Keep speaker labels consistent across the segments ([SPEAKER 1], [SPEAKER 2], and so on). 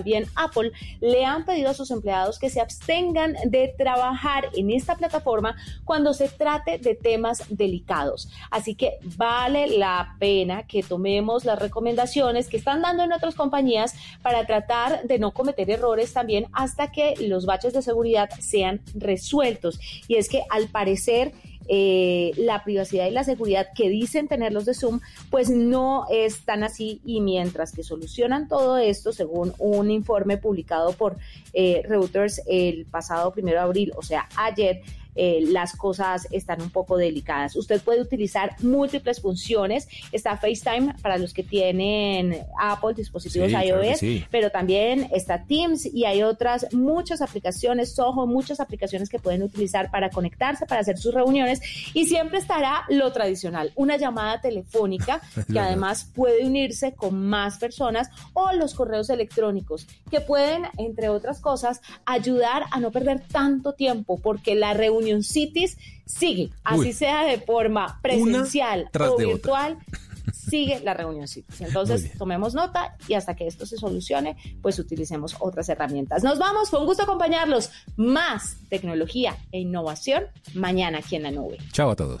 [SPEAKER 1] también Apple le han pedido a sus empleados que se abstengan de trabajar en esta plataforma cuando se trate de temas delicados. Así que vale la pena que tomemos las recomendaciones que están dando en otras compañías para tratar de no cometer errores también hasta que los baches de seguridad sean resueltos. Y es que al parecer eh, la privacidad y la seguridad que dicen tener los de Zoom, pues no es tan así. Y mientras que solucionan todo esto, según un informe publicado por eh, Reuters el pasado primero de abril, o sea, ayer, eh, las cosas están un poco delicadas. Usted puede utilizar múltiples funciones. Está FaceTime para los que tienen Apple, dispositivos iOS, pero también está Teams y hay otras muchas aplicaciones, Soho, muchas aplicaciones que pueden utilizar para conectarse, para hacer sus reuniones y siempre estará lo tradicional, una llamada telefónica que además puede unirse con más personas o los correos electrónicos que pueden, entre otras cosas, ayudar a no perder tanto tiempo porque la reunión Union Cities sigue, así sea de forma presencial o virtual. sigue la reunión Cities. Entonces, tomemos nota y hasta que esto se solucione, pues utilicemos otras herramientas. Nos vamos, fue un gusto acompañarlos. Más tecnología e innovación mañana aquí en la nube.
[SPEAKER 2] Chao a todos.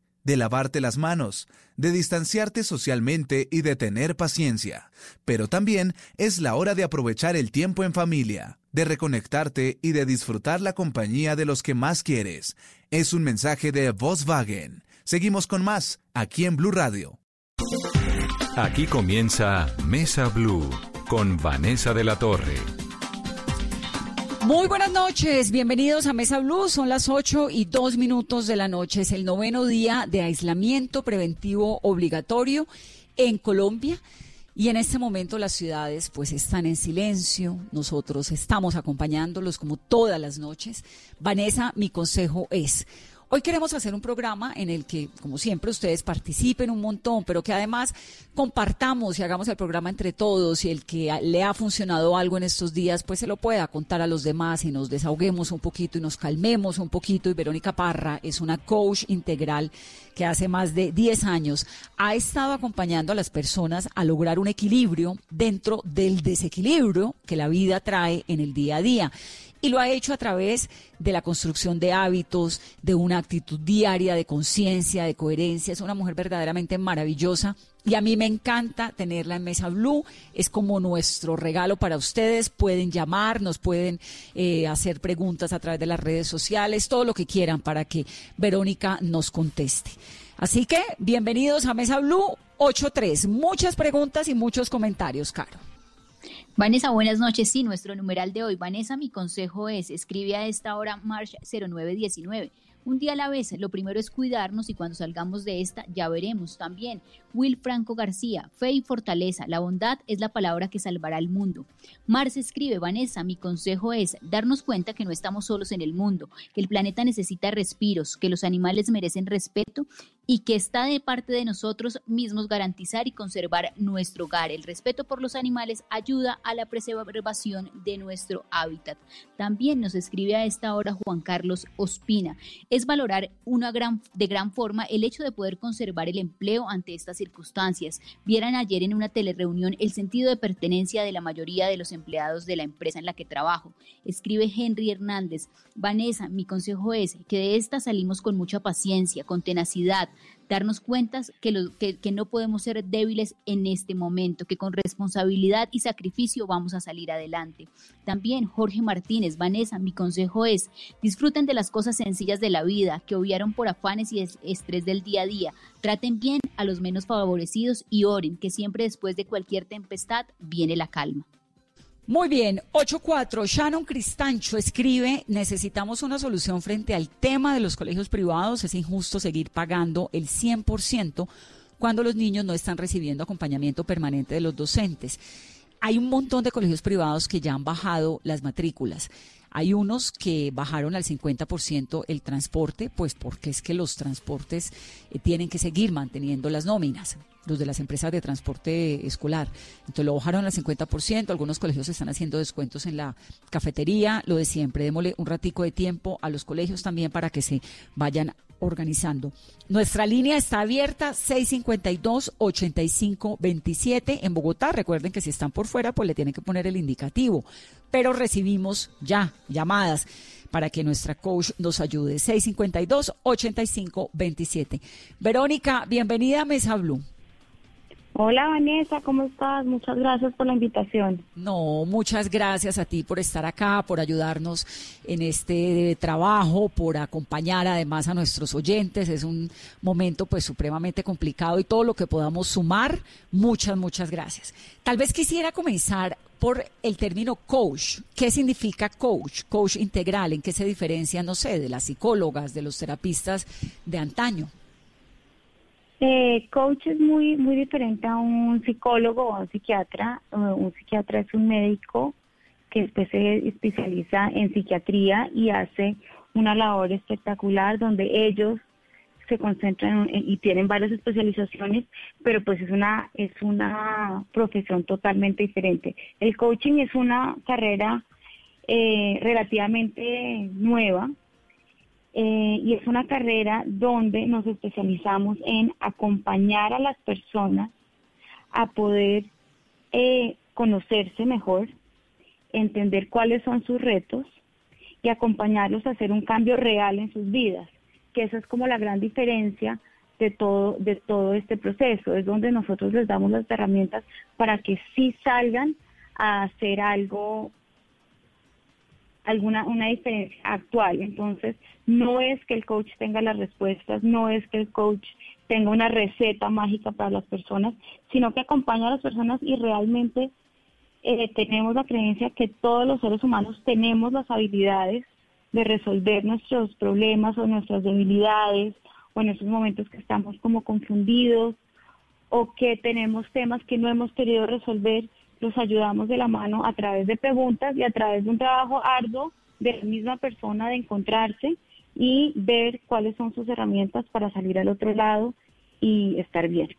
[SPEAKER 3] de lavarte las manos, de distanciarte socialmente y de tener paciencia. Pero también es la hora de aprovechar el tiempo en familia, de reconectarte y de disfrutar la compañía de los que más quieres. Es un mensaje de Volkswagen. Seguimos con más aquí en Blue Radio.
[SPEAKER 2] Aquí comienza Mesa Blue con Vanessa de la Torre.
[SPEAKER 4] Muy buenas noches, bienvenidos a Mesa Blue. Son las 8 y 2 minutos de la noche. Es el noveno día de aislamiento preventivo obligatorio en Colombia. Y en este momento las ciudades pues están en silencio, nosotros estamos acompañándolos como todas las noches. Vanessa, mi consejo es, Hoy queremos hacer un programa en el que, como siempre, ustedes participen un montón, pero que además compartamos y hagamos el programa entre todos y el que le ha funcionado algo en estos días, pues se lo pueda contar a los demás y nos desahoguemos un poquito y nos calmemos un poquito. Y Verónica Parra es una coach integral que hace más de 10 años ha estado acompañando a las personas a lograr un equilibrio dentro del desequilibrio que la vida trae en el día a día y lo ha hecho a través de la construcción de hábitos, de una actitud diaria de conciencia, de coherencia. Es una mujer verdaderamente maravillosa y a mí me encanta tenerla en Mesa Blue. Es como nuestro regalo para ustedes. Pueden llamar, nos pueden eh, hacer preguntas a través de las redes sociales, todo lo que quieran para que Verónica nos conteste. Así que bienvenidos a Mesa Blue 83. Muchas preguntas y muchos comentarios, Caro.
[SPEAKER 5] Vanessa, buenas noches. Sí, nuestro numeral de hoy. Vanessa, mi consejo es, escribe a esta hora March 0919. Un día a la vez, lo primero es cuidarnos y cuando salgamos de esta ya veremos también. Will Franco García, fe y fortaleza, la bondad es la palabra que salvará al mundo. Marce escribe, Vanessa, mi consejo es darnos cuenta que no estamos solos en el mundo, que el planeta necesita respiros, que los animales merecen respeto y que está de parte de nosotros mismos garantizar y conservar nuestro hogar. El respeto por los animales ayuda a la preservación de nuestro hábitat. También nos escribe a esta hora Juan Carlos Ospina. Es valorar una gran, de gran forma el hecho de poder conservar el empleo ante estas circunstancias. Vieran ayer en una telereunión el sentido de pertenencia de la mayoría de los empleados de la empresa en la que trabajo. Escribe Henry Hernández. Vanessa, mi consejo es que de esta salimos con mucha paciencia, con tenacidad, darnos cuenta que, que, no podemos ser débiles en este momento, que con responsabilidad y sacrificio vamos a salir adelante. También Jorge Martínez, Vanessa, mi consejo es, disfruten de las cosas sencillas de la vida, que obviaron por afanes y estrés del día a día, traten bien a los menos favorecidos y oren, que siempre después de cualquier tempestad viene la calma.
[SPEAKER 4] Muy bien, 8.4. Shannon Cristancho escribe, necesitamos una solución frente al tema de los colegios privados. Es injusto seguir pagando el 100% cuando los niños no están recibiendo acompañamiento permanente de los docentes. hay un montón de colegios privados que ya han bajado las matrículas. Hay unos que bajaron al 50% el transporte, pues porque es que los transportes eh, tienen que seguir manteniendo las nóminas los de las empresas de transporte escolar. Entonces lo bajaron al 50%, algunos colegios están haciendo descuentos en la cafetería, lo de siempre, démosle un ratico de tiempo a los colegios también para que se vayan organizando. Nuestra línea está abierta 652-8527 en Bogotá. Recuerden que si están por fuera, pues le tienen que poner el indicativo. Pero recibimos ya llamadas para que nuestra coach nos ayude. 652-8527. Verónica, bienvenida a Mesa Blue.
[SPEAKER 6] Hola Vanessa, ¿cómo estás? Muchas gracias por la invitación.
[SPEAKER 4] No, muchas gracias a ti por estar acá, por ayudarnos en este trabajo, por acompañar además a nuestros oyentes. Es un momento pues supremamente complicado y todo lo que podamos sumar, muchas, muchas gracias. Tal vez quisiera comenzar por el término coach. ¿Qué significa coach? Coach integral, ¿en qué se diferencia, no sé, de las psicólogas, de los terapistas de antaño?
[SPEAKER 6] Eh, coach es muy, muy diferente a un psicólogo o a un psiquiatra. un psiquiatra es un médico que después se especializa en psiquiatría y hace una labor espectacular donde ellos se concentran y tienen varias especializaciones, pero pues es una es una profesión totalmente diferente. El coaching es una carrera eh, relativamente nueva eh, y es una carrera donde nos especializamos en acompañar a las personas a poder eh, conocerse mejor, entender cuáles son sus retos y acompañarlos a hacer un cambio real en sus vidas, que esa es como la gran diferencia de todo, de todo este proceso, es donde nosotros les damos las herramientas para que sí salgan a hacer algo alguna una diferencia actual. Entonces, no es que el coach tenga las respuestas, no es que el coach tenga una receta mágica para las personas, sino que acompaña a las personas y realmente eh, tenemos la creencia que todos los seres humanos tenemos las habilidades de resolver nuestros problemas o nuestras debilidades o en esos momentos que estamos como confundidos o que tenemos temas que no hemos querido resolver los ayudamos de la mano a través de preguntas y a través de un trabajo arduo de la misma persona de encontrarse y ver cuáles son sus herramientas para salir al otro lado y estar bien.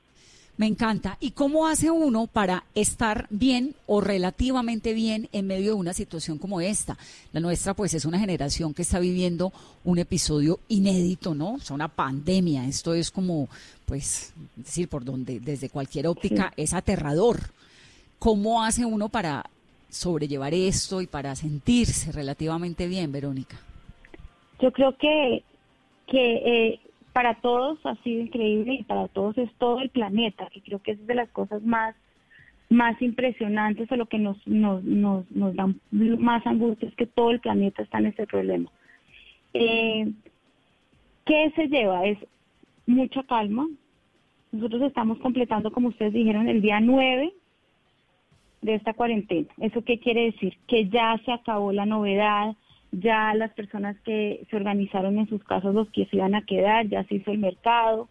[SPEAKER 4] Me encanta. ¿Y cómo hace uno para estar bien o relativamente bien en medio de una situación como esta? La nuestra, pues, es una generación que está viviendo un episodio inédito, ¿no? O una pandemia. Esto es como, pues, decir, por donde, desde cualquier óptica, es aterrador. ¿Cómo hace uno para sobrellevar esto y para sentirse relativamente bien, Verónica?
[SPEAKER 6] Yo creo que, que eh, para todos ha sido increíble y para todos es todo el planeta, y creo que es de las cosas más más impresionantes o lo que nos, nos, nos, nos da más angustia es que todo el planeta está en este problema. Eh, ¿Qué se lleva? Es mucha calma. Nosotros estamos completando, como ustedes dijeron, el día 9 de esta cuarentena. ¿Eso qué quiere decir? Que ya se acabó la novedad, ya las personas que se organizaron en sus casas, los que se iban a quedar, ya se hizo el mercado,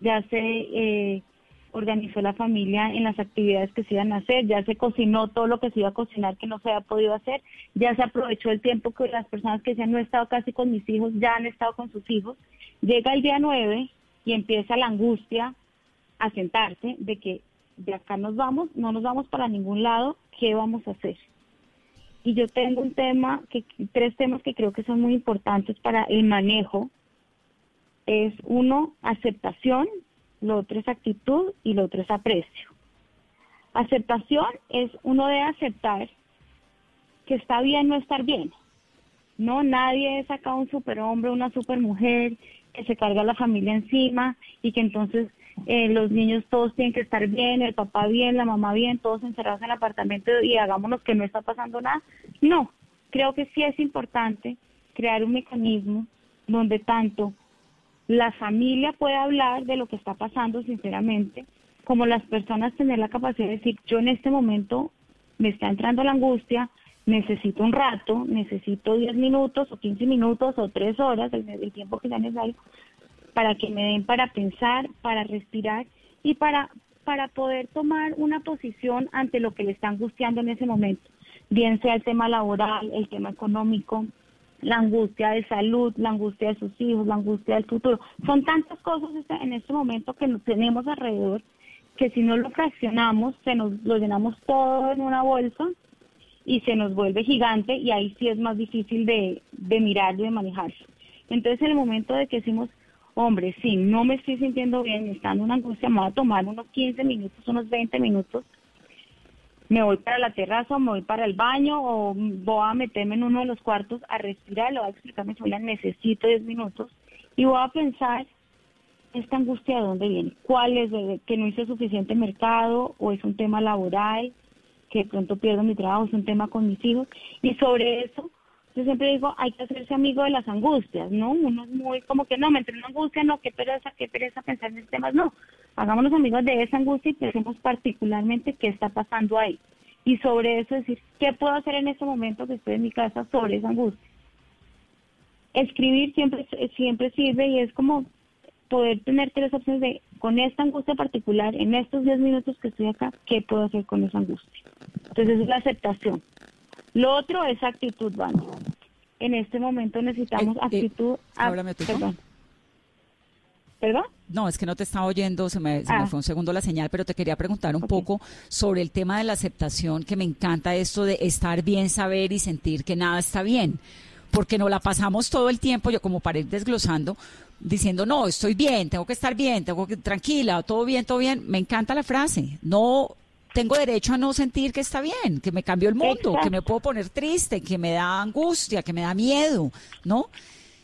[SPEAKER 6] ya se eh, organizó la familia en las actividades que se iban a hacer, ya se cocinó todo lo que se iba a cocinar que no se había podido hacer, ya se aprovechó el tiempo que las personas que se han no he estado casi con mis hijos, ya han estado con sus hijos. Llega el día 9 y empieza la angustia a sentarse de que de acá nos vamos, no nos vamos para ningún lado, ¿qué vamos a hacer? Y yo tengo un tema, tres temas que creo que son muy importantes para el manejo. Es uno, aceptación, lo otro es actitud y lo otro es aprecio. Aceptación es uno de aceptar que está bien no estar bien. No, nadie es acá un superhombre, una supermujer que se carga la familia encima y que entonces eh, los niños todos tienen que estar bien, el papá bien, la mamá bien, todos encerrados en el apartamento y hagámonos que no está pasando nada. No, creo que sí es importante crear un mecanismo donde tanto la familia pueda hablar de lo que está pasando sinceramente, como las personas tener la capacidad de decir, yo en este momento me está entrando la angustia, necesito un rato, necesito 10 minutos o 15 minutos o 3 horas, el, tiempo que sea necesario, para que me den para pensar, para respirar y para para poder tomar una posición ante lo que le está angustiando en ese momento, bien sea el tema laboral, el tema económico, la angustia de salud, la angustia de sus hijos, la angustia del futuro. Son tantas cosas este, en este momento que nos tenemos alrededor que si no lo fraccionamos, se nos lo llenamos todo en una bolsa y se nos vuelve gigante y ahí sí es más difícil de, de mirarlo y de manejarlo. Entonces en el momento de que decimos, hombre, sí, no me estoy sintiendo bien, estando en una angustia, me voy a tomar unos 15 minutos, unos 20 minutos, me voy para la terraza, me voy para el baño o voy a meterme en uno de los cuartos a respirar, le voy a explicar mi familia, necesito 10 minutos y voy a pensar esta angustia de dónde viene, cuál es, que no hice suficiente mercado o es un tema laboral, que pronto pierdo mi trabajo, es un tema con mis hijos y sobre eso yo siempre digo, hay que hacerse amigo de las angustias, ¿no? Uno es muy como que no, me entró una angustia, no, qué pereza, qué pereza pensar en estos temas, no. Hagámonos amigos de esa angustia y pensemos particularmente qué está pasando ahí. Y sobre eso decir, ¿qué puedo hacer en este momento que estoy en mi casa sobre esa angustia? Escribir siempre, siempre sirve y es como poder tener tres opciones de, con esta angustia particular, en estos 10 minutos que estoy acá, ¿qué puedo hacer con esa angustia? Entonces es la aceptación. Lo otro es actitud, Van. En este momento necesitamos
[SPEAKER 4] Eh, eh,
[SPEAKER 6] actitud.
[SPEAKER 4] háblame tú,
[SPEAKER 6] perdón. ¿Perdón?
[SPEAKER 4] No, es que no te estaba oyendo, se me, se me
[SPEAKER 6] Ah.
[SPEAKER 4] fue un segundo la señal, pero te quería preguntar un poco sobre el tema de la aceptación, que me encanta esto de estar bien, saber y sentir que nada está bien, porque nos la pasamos todo el tiempo, yo como para ir desglosando, diciendo, no, estoy bien, tengo que estar bien, tengo que, tranquila, todo bien, todo bien. Me encanta la frase, no tengo derecho a no sentir que está bien, que me cambió el mundo,
[SPEAKER 6] Exacto.
[SPEAKER 4] que me puedo poner triste, que me da angustia, que me da miedo, ¿no?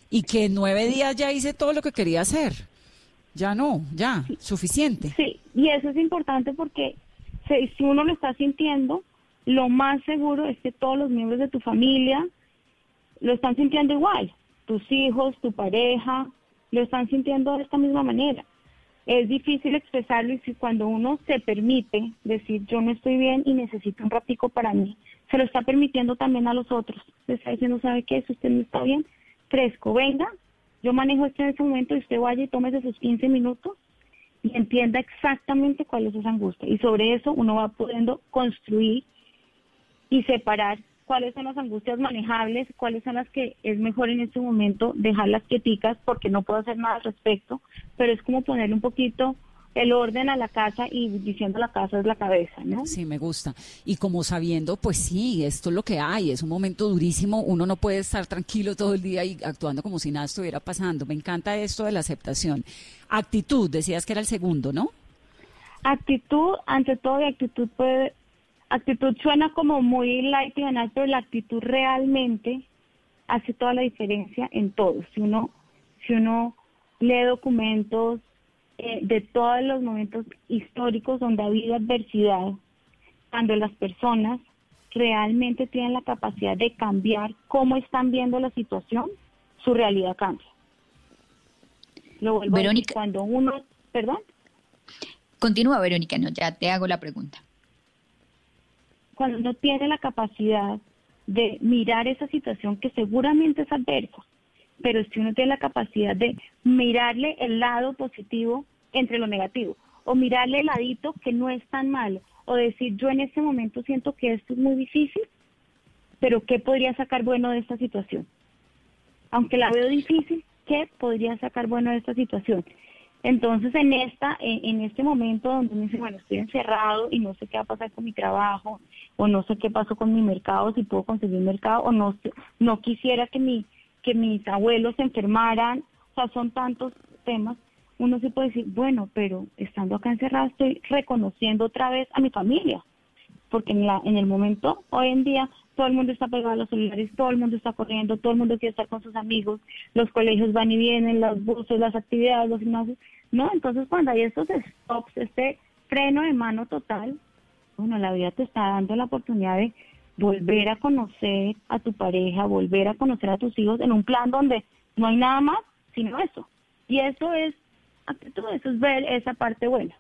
[SPEAKER 4] Y que en nueve días ya hice todo lo que quería hacer. Ya no, ya, suficiente.
[SPEAKER 6] Sí, y eso es importante porque si uno lo está sintiendo, lo más seguro es que todos los miembros de tu familia lo están sintiendo igual. Tus hijos, tu pareja, lo están sintiendo de esta misma manera. Es difícil expresarlo y si cuando uno se permite decir yo no estoy bien y necesito un ratico para mí, se lo está permitiendo también a los otros. Le está diciendo, ¿sabe qué? Si usted no está bien, fresco, venga, yo manejo esto en ese momento y usted vaya y tómese sus 15 minutos y entienda exactamente cuál es esa angustia. Y sobre eso uno va pudiendo construir y separar cuáles son las angustias manejables, cuáles son las que es mejor en este momento dejarlas quieticas porque no puedo hacer nada al respecto, pero es como ponerle un poquito el orden a la casa y diciendo la casa es la cabeza, ¿no?
[SPEAKER 4] Sí, me gusta. Y como sabiendo, pues sí, esto es lo que hay, es un momento durísimo, uno no puede estar tranquilo todo el día y actuando como si nada estuviera pasando. Me encanta esto de la aceptación. Actitud, decías que era el segundo, ¿no?
[SPEAKER 6] Actitud, ante todo, y actitud puede, actitud suena como muy light y banal, pero la actitud realmente hace toda la diferencia en todo. Si uno, si uno lee documentos eh, de todos los momentos históricos donde ha habido adversidad, cuando las personas realmente tienen la capacidad de cambiar cómo están viendo la situación, su realidad cambia. Lo vuelvo a decir,
[SPEAKER 5] Verónica.
[SPEAKER 6] cuando uno, perdón.
[SPEAKER 5] Continúa, Verónica, no, ya te hago la pregunta.
[SPEAKER 6] Cuando uno tiene la capacidad de mirar esa situación que seguramente es adversa, pero si uno tiene la capacidad de mirarle el lado positivo entre lo negativo, o mirarle el ladito que no es tan malo, o decir yo en este momento siento que esto es muy difícil, pero ¿qué podría sacar bueno de esta situación? Aunque la veo difícil, ¿qué podría sacar bueno de esta situación? Entonces, en esta, en, este momento donde uno dice, bueno, estoy encerrado y no sé qué va a pasar con mi trabajo, o no sé qué pasó con mi mercado, si puedo conseguir mercado, o no, no quisiera que mi, que mis abuelos se enfermaran, o sea, son tantos temas. Uno se puede decir, bueno, pero estando acá encerrado estoy reconociendo otra vez a mi familia, porque en, la, en el momento, hoy en día, todo el mundo está pegado a los celulares, todo el mundo está corriendo, todo el mundo quiere estar con sus amigos, los colegios van y vienen, los buses, las actividades, los gimnasios, ¿no? Entonces, cuando hay estos stops, este freno de mano total, bueno, la vida te está dando la oportunidad de volver a conocer a tu pareja, volver a conocer a tus hijos en un plan donde no hay nada más sino eso. Y eso es actitud, eso es ver esa parte buena.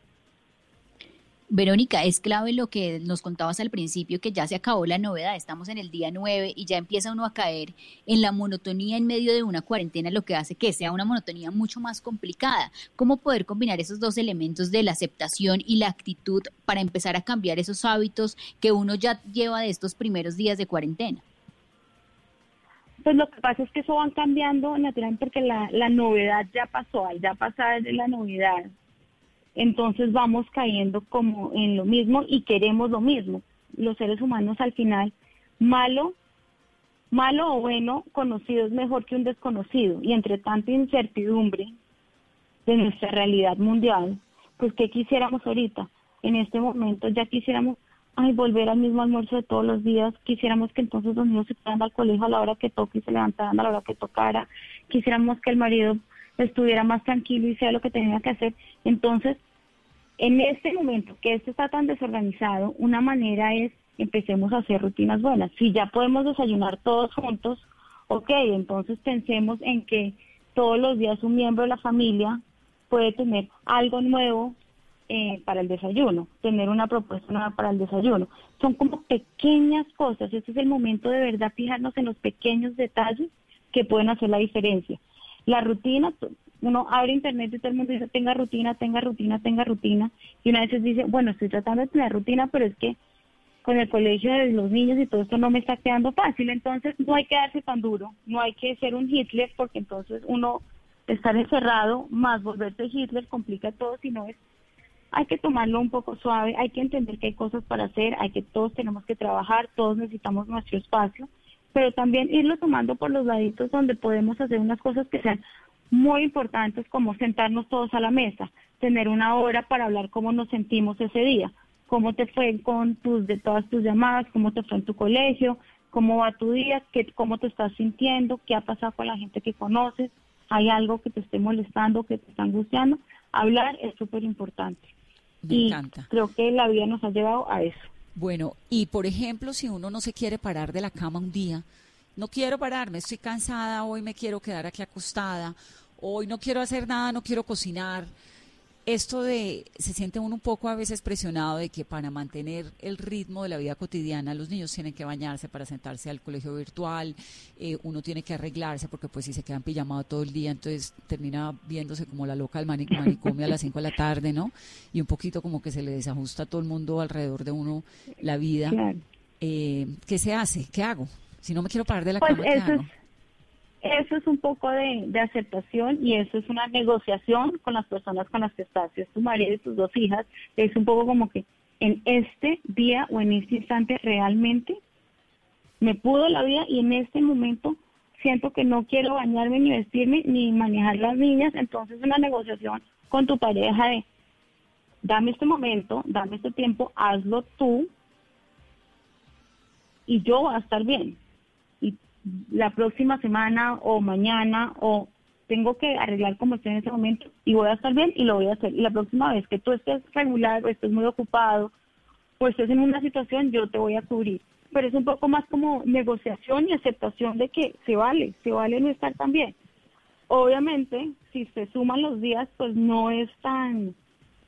[SPEAKER 5] Verónica, es clave lo que nos contabas al principio, que ya se acabó la novedad, estamos en el día 9 y ya empieza uno a caer en la monotonía en medio de una cuarentena, lo que hace que sea una monotonía mucho más complicada. ¿Cómo poder combinar esos dos elementos de la aceptación y la actitud para empezar a cambiar esos hábitos que uno ya lleva de estos primeros días de cuarentena?
[SPEAKER 6] Pues lo que pasa es que eso van cambiando naturalmente porque la, novedad ya pasó, al ya pasar la novedad, entonces vamos cayendo como en lo mismo y queremos lo mismo. Los seres humanos al final, malo, malo o bueno, conocido es mejor que un desconocido. Y entre tanta incertidumbre de nuestra realidad mundial, pues ¿qué quisiéramos ahorita? En este momento ya quisiéramos ay, volver al mismo almuerzo de todos los días, quisiéramos que entonces los niños se fueran al colegio a la hora que toque y se levantaran a la hora que tocara, quisiéramos que el marido estuviera más tranquilo y sea lo que tenía que hacer. Entonces, en este momento que esto está tan desorganizado, una manera es empecemos a hacer rutinas buenas. Si ya podemos desayunar todos juntos, ok, entonces pensemos en que todos los días un miembro de la familia puede tener algo nuevo eh, para el desayuno, tener una propuesta nueva para el desayuno. Son como pequeñas cosas. Este es el momento de verdad fijarnos en los pequeños detalles que pueden hacer la diferencia. La rutina, uno abre internet y todo el mundo dice, tenga rutina, tenga rutina, tenga rutina. Y una vez dice, bueno, estoy tratando de tener rutina, pero es que con el colegio de los niños y todo esto no me está quedando fácil. Entonces no hay que darse tan duro, no hay que ser un Hitler, porque entonces uno estar encerrado más volverse Hitler complica todo, sino es hay que tomarlo un poco suave, hay que entender que hay cosas para hacer, hay que todos tenemos que trabajar, todos necesitamos nuestro espacio, pero también irlo tomando por los laditos donde podemos hacer unas cosas que sean muy importantes como sentarnos todos a la mesa, tener una hora para hablar cómo nos sentimos ese día, cómo te fue con tus de todas tus llamadas, cómo te fue en tu colegio, cómo va tu día, qué, cómo te estás sintiendo, qué ha pasado con la gente que conoces, hay algo que te esté molestando, que te está angustiando. Hablar es súper importante. y creo que la vida nos ha llevado a eso.
[SPEAKER 4] Bueno, y por ejemplo, si uno no se quiere parar de la cama un día, no quiero pararme, estoy cansada, hoy me quiero quedar aquí acostada, hoy no quiero hacer nada, no quiero cocinar. Esto de, se siente uno un poco a veces presionado de que para mantener el ritmo de la vida cotidiana los niños tienen que bañarse para sentarse al colegio virtual, eh, uno tiene que arreglarse porque pues si se quedan pijamados todo el día, entonces termina viéndose como la loca del manicomio a las 5 de la tarde, ¿no? Y un poquito como que se le desajusta a todo el mundo alrededor de uno la vida. Eh, ¿Qué se hace? ¿Qué hago? Si no me quiero parar de la
[SPEAKER 6] pues
[SPEAKER 4] cama, ¿qué hago?
[SPEAKER 6] Eso es un poco de, aceptación y eso es una negociación con las personas con las que estás. Si es tu marido y tus dos hijas, es un poco como que en este día o en este instante realmente me pudo la vida y en este momento siento que no quiero bañarme ni vestirme ni manejar las niñas, entonces una negociación con tu pareja de dame este momento, dame este tiempo, hazlo tú y yo voy a estar bien la próxima semana o mañana o tengo que arreglar como estoy en ese momento y voy a estar bien y lo voy a hacer. Y la próxima vez que tú estés regular o estés muy ocupado o estés en una situación, yo te voy a cubrir. Pero es un poco más como negociación y aceptación de que se vale, se vale no estar tan bien. Obviamente, si se suman los días, pues no es tan,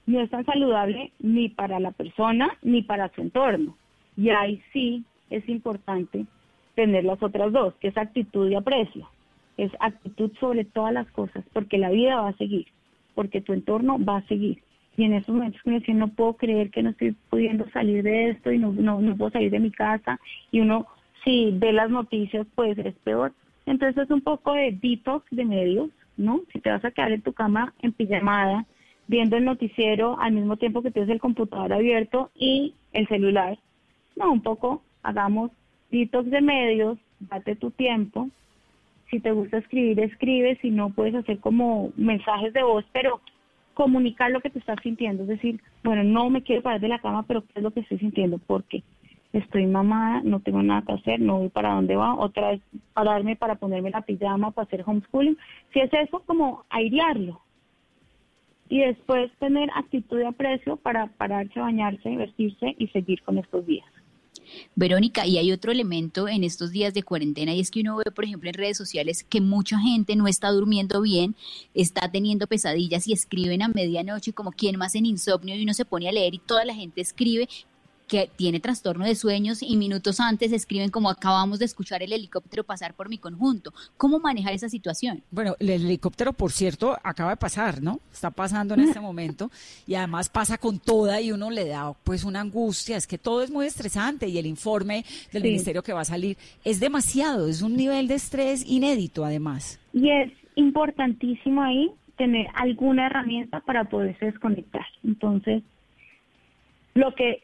[SPEAKER 6] no es tan saludable ni para la persona ni para su entorno. Y ahí sí es importante tener las otras dos, que es actitud y aprecio. Es actitud sobre todas las cosas, porque la vida va a seguir, porque tu entorno va a seguir. Y en esos momentos me decía, no puedo creer que no estoy pudiendo salir de esto y no, no, no puedo salir de mi casa. Y uno, si ve las noticias, pues es peor. Entonces es un poco de detox de medios, ¿no? Si te vas a quedar en tu cama en pijamada, viendo el noticiero al mismo tiempo que tienes el computador abierto y el celular, no, un poco hagamos de medios, date tu tiempo. Si te gusta escribir, escribe. Si no, puedes hacer como mensajes de voz, pero comunicar lo que te estás sintiendo. Es decir, bueno, no me quiero parar de la cama, pero ¿qué es lo que estoy sintiendo? Porque estoy mamada, no tengo nada que hacer, no voy para dónde va, otra vez pararme para ponerme la pijama, para hacer homeschooling. Si es eso, como airearlo. Y después tener actitud de aprecio para pararse, bañarse, vestirse y seguir con estos días.
[SPEAKER 5] Verónica, y hay otro elemento en estos días de cuarentena y es que uno ve, por ejemplo, en redes sociales que mucha gente no está durmiendo bien, está teniendo pesadillas y escriben a medianoche como quien más en insomnio y uno se pone a leer y toda la gente escribe que tiene trastorno de sueños y minutos antes escriben como acabamos de escuchar el helicóptero pasar por mi conjunto. ¿Cómo manejar esa situación?
[SPEAKER 4] Bueno, el helicóptero, por cierto, acaba de pasar, ¿no? Está pasando en este momento y además pasa con toda y uno le da pues una angustia, es que todo es muy estresante y el informe del ministerio que va a salir es demasiado, es un nivel de estrés inédito además.
[SPEAKER 6] Y es importantísimo ahí tener alguna herramienta para poderse desconectar. Entonces, lo que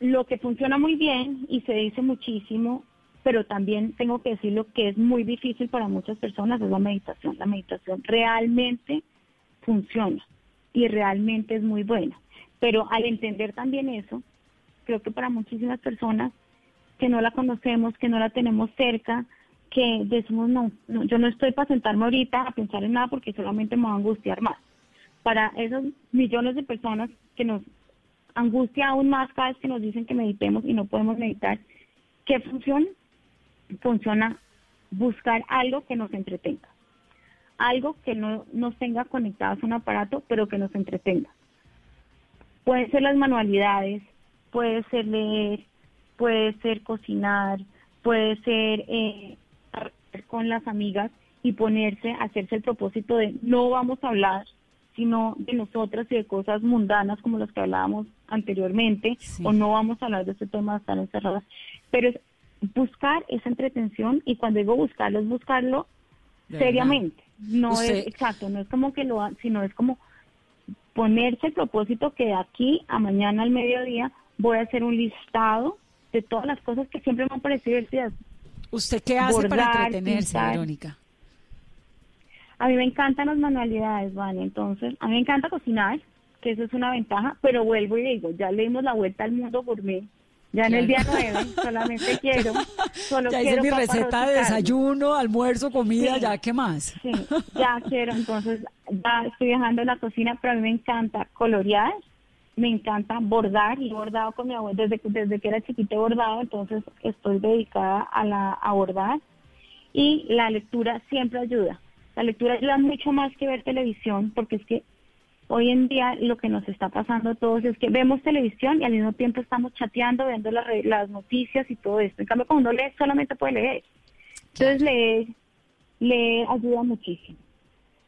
[SPEAKER 6] lo que funciona muy bien y se dice muchísimo, pero también tengo que decir lo que es muy difícil para muchas personas es la meditación. La meditación realmente funciona y realmente es muy buena. Pero al entender también eso, creo que para muchísimas personas que no la conocemos, que no la tenemos cerca, que decimos, no, no yo no estoy para sentarme ahorita a pensar en nada porque solamente me va a angustiar más. Para esos millones de personas que nos angustia aún más cada vez que nos dicen que meditemos y no podemos meditar. ¿Qué funciona? Funciona buscar algo que nos entretenga. Algo que no nos tenga conectados a un aparato, pero que nos entretenga. Pueden ser las manualidades, puede ser leer, puede ser cocinar, puede ser eh, con las amigas y ponerse, hacerse el propósito de no vamos a hablar sino de nosotras y de cosas mundanas como las que hablábamos anteriormente, o no vamos a hablar de este tema de estar encerradas, pero es buscar esa entretención y cuando digo buscarlo es buscarlo seriamente, no es exacto, no es como que lo, sino es como ponerse el propósito que de aquí a mañana al mediodía voy a hacer un listado de todas las cosas que siempre me han parecido divertidas.
[SPEAKER 4] ¿Usted qué hace para entretenerse, Verónica?
[SPEAKER 6] A mí me encantan las manualidades, ¿vale? Entonces, a mí me encanta cocinar, que eso es una ventaja, pero vuelvo y digo, ya le dimos la vuelta al mundo por mí. Ya en el día nueve solamente quiero, solo
[SPEAKER 4] ya
[SPEAKER 6] quiero
[SPEAKER 4] hice mi receta de desayuno, almuerzo, comida, ya, ¿qué más?
[SPEAKER 6] Sí, ya quiero, entonces ya estoy dejando la cocina, pero a mí me encanta colorear, me encanta bordar, y he bordado con mi abuela, desde, desde que era chiquita he bordado, entonces estoy dedicada a, la, a bordar, y la lectura siempre ayuda. La lectura ayuda mucho más que ver televisión, porque es que hoy en día lo que nos está pasando a todos es que vemos televisión y al mismo tiempo estamos chateando, viendo las, noticias y todo esto. En cambio, cuando uno lee, solamente puede leer. Entonces, leer, leer ayuda muchísimo.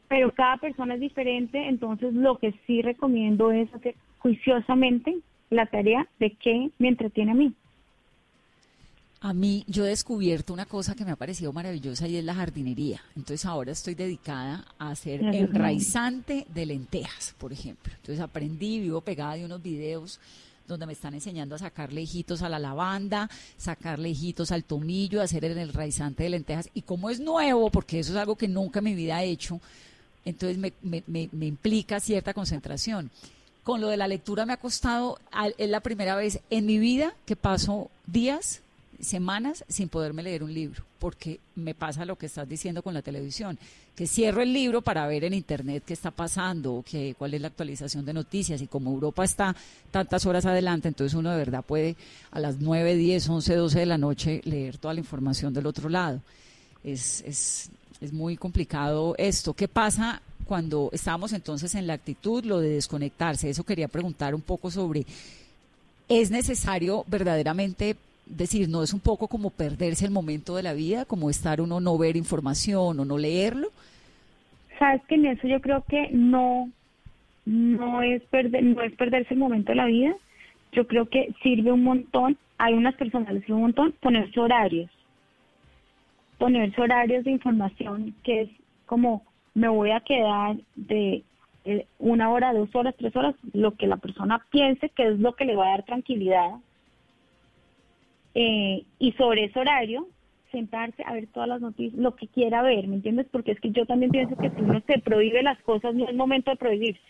[SPEAKER 6] Pero cada persona es diferente, entonces lo que sí recomiendo es hacer juiciosamente la tarea de qué me entretiene a mí.
[SPEAKER 4] A mí, yo he descubierto una cosa que me ha parecido maravillosa y es la jardinería. Entonces ahora estoy dedicada a hacer enraizante de lentejas, por ejemplo. Entonces aprendí, vivo pegada de unos videos donde me están enseñando a sacar lejitos a la lavanda, sacar lejitos al tomillo, hacer el enraizante de lentejas. Y como es nuevo, porque eso es algo que nunca en mi vida he hecho, entonces me, me, me implica cierta concentración. Con lo de la lectura me ha costado, es la primera vez en mi vida que paso días semanas sin poderme leer un libro, porque me pasa lo que estás diciendo con la televisión, que cierro el libro para ver en internet qué está pasando, que, cuál es la actualización de noticias, y como Europa está tantas horas adelante, entonces uno de verdad puede a las 9, 10, 11, 12 de la noche leer toda la información del otro lado. Es, es, es muy complicado esto. ¿Qué pasa cuando estamos entonces en la actitud, lo de desconectarse? Eso quería preguntar un poco sobre, ¿es necesario verdaderamente decir, no es un poco como perderse el momento de la vida, como estar uno no ver información o no leerlo.
[SPEAKER 6] Sabes que en eso yo creo que no, no es perder, no es perderse el momento de la vida. Yo creo que sirve un montón. Hay unas personas les sirve un montón ponerse horarios, ponerse horarios de información que es como me voy a quedar de una hora, dos horas, tres horas, lo que la persona piense que es lo que le va a dar tranquilidad eh, y sobre ese horario sentarse a ver todas las noticias, lo que quiera ver, ¿me entiendes? Porque es que yo también pienso que si uno se prohíbe las cosas, no es momento de prohibirse,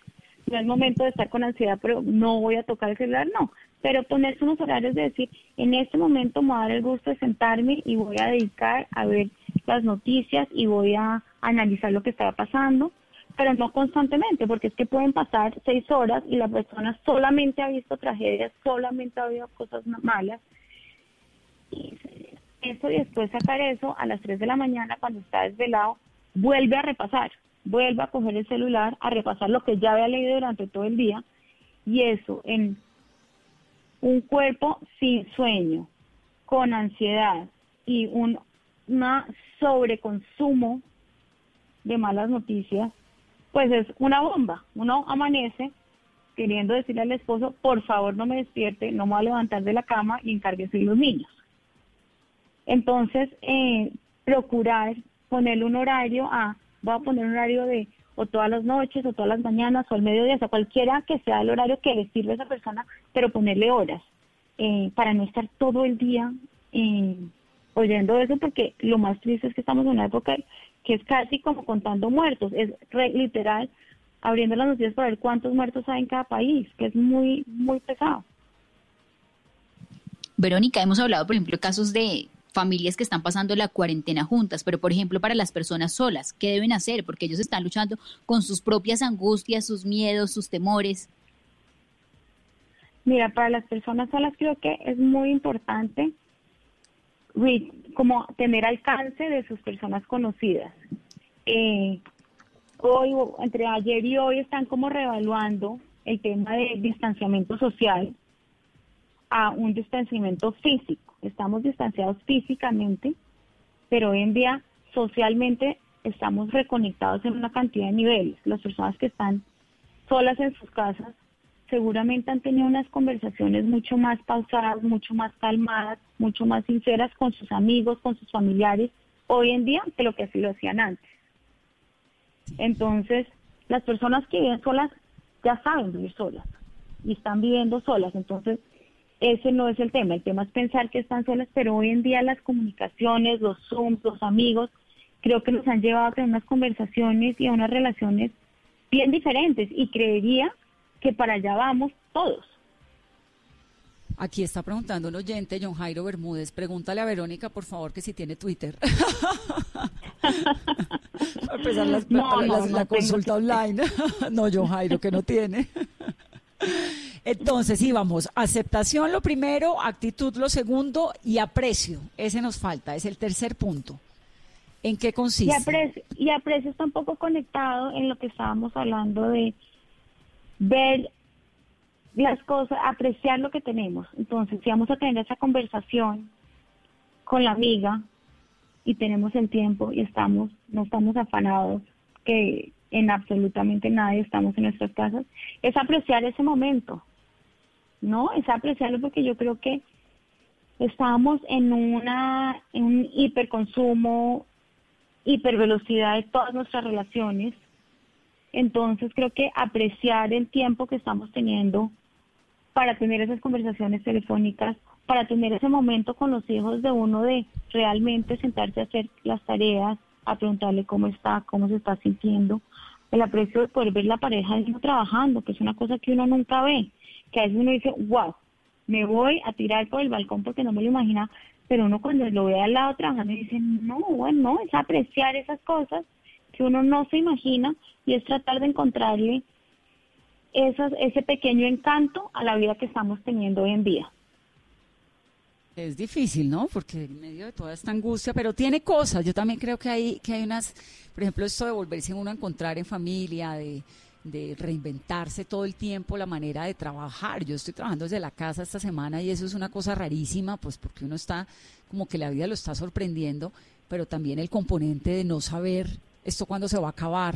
[SPEAKER 6] no es momento de estar con ansiedad, pero no voy a tocar el celular, no, pero ponerse unos horarios de decir, en este momento me voy a dar el gusto de sentarme y voy a dedicar a ver las noticias y voy a analizar lo que está pasando, pero no constantemente, porque es que pueden pasar seis horas y la persona solamente ha visto tragedias, solamente ha visto cosas malas, eso y después sacar eso a las 3 de la mañana cuando está desvelado, vuelve a repasar, vuelve a coger el celular, a repasar lo que ya había leído durante todo el día y eso en un cuerpo sin sueño, con ansiedad y un una sobreconsumo de malas noticias, pues es una bomba. Uno amanece queriendo decirle al esposo, por favor no me despierte, no me voy a levantar de la cama y encárguese de los niños. Entonces, eh, procurar ponerle un horario a, voy a poner un horario de o todas las noches, o todas las mañanas, o al mediodía, o sea, cualquiera que sea el horario que le sirve a esa persona, pero ponerle horas, eh, para no estar todo el día eh, oyendo eso, porque lo más triste es que estamos en una época que es casi como contando muertos, es literal abriendo las noticias para ver cuántos muertos hay en cada país, que es muy, muy pesado.
[SPEAKER 5] Verónica, hemos hablado, por ejemplo, casos de familias que están pasando la cuarentena juntas, pero por ejemplo para las personas solas, ¿qué deben hacer? Porque ellos están luchando con sus propias angustias, sus miedos, sus temores.
[SPEAKER 6] Mira, para las personas solas creo que es muy importante como tener alcance de sus personas conocidas. Eh, hoy, entre ayer y hoy, están como reevaluando el tema de distanciamiento social a un distanciamiento físico. Estamos distanciados físicamente, pero hoy en día socialmente estamos reconectados en una cantidad de niveles. Las personas que están solas en sus casas seguramente han tenido unas conversaciones mucho más pausadas, mucho más calmadas, mucho más sinceras con sus amigos, con sus familiares, hoy en día que lo que así lo hacían antes. Entonces, las personas que viven solas ya saben vivir solas y están viviendo solas. Entonces, ese no es el tema. El tema es pensar que están solas, pero hoy en día las comunicaciones, los Zooms, los amigos, creo que nos han llevado a tener unas conversaciones y a unas relaciones bien diferentes. Y creería que para allá vamos todos.
[SPEAKER 4] Aquí está preguntando un oyente, John Jairo Bermúdez. Pregúntale a Verónica, por favor, que si tiene Twitter. a empezar la, consulta online. no, John Jairo, que no tiene. Entonces, íbamos, aceptación lo primero, actitud lo segundo y aprecio. Ese nos falta, es el tercer punto. ¿En qué consiste?
[SPEAKER 6] Y aprecio, y aprecio está un poco conectado en lo que estábamos hablando de ver las cosas, apreciar lo que tenemos. Entonces, si vamos a tener esa conversación con la amiga y tenemos el tiempo y estamos, no estamos afanados, que en absolutamente nadie estamos en nuestras casas, es apreciar ese momento, ¿no? Es apreciarlo porque yo creo que estamos en una en un hiperconsumo, hipervelocidad de todas nuestras relaciones entonces creo que apreciar el tiempo que estamos teniendo para tener esas conversaciones telefónicas, para tener ese momento con los hijos de uno de realmente sentarse a hacer las tareas, a preguntarle cómo está, cómo se está sintiendo, el aprecio de poder ver la pareja de trabajando, que es una cosa que uno nunca ve, que a veces uno dice, wow, me voy a tirar por el balcón porque no me lo imagina, pero uno cuando lo ve al lado trabajando dice, no, bueno, no, es apreciar esas cosas que uno no se imagina y es tratar de encontrarle ese pequeño encanto a la vida que estamos teniendo hoy en día.
[SPEAKER 4] Es difícil, ¿no? Porque en medio de toda esta angustia, pero tiene cosas. Yo también creo que hay, que hay unas, por ejemplo, esto de volverse uno a encontrar en familia, de, de reinventarse todo el tiempo la manera de trabajar. Yo estoy trabajando desde la casa esta semana y eso es una cosa rarísima, pues porque uno está como que la vida lo está sorprendiendo, pero también el componente de no saber esto cuándo se va a acabar,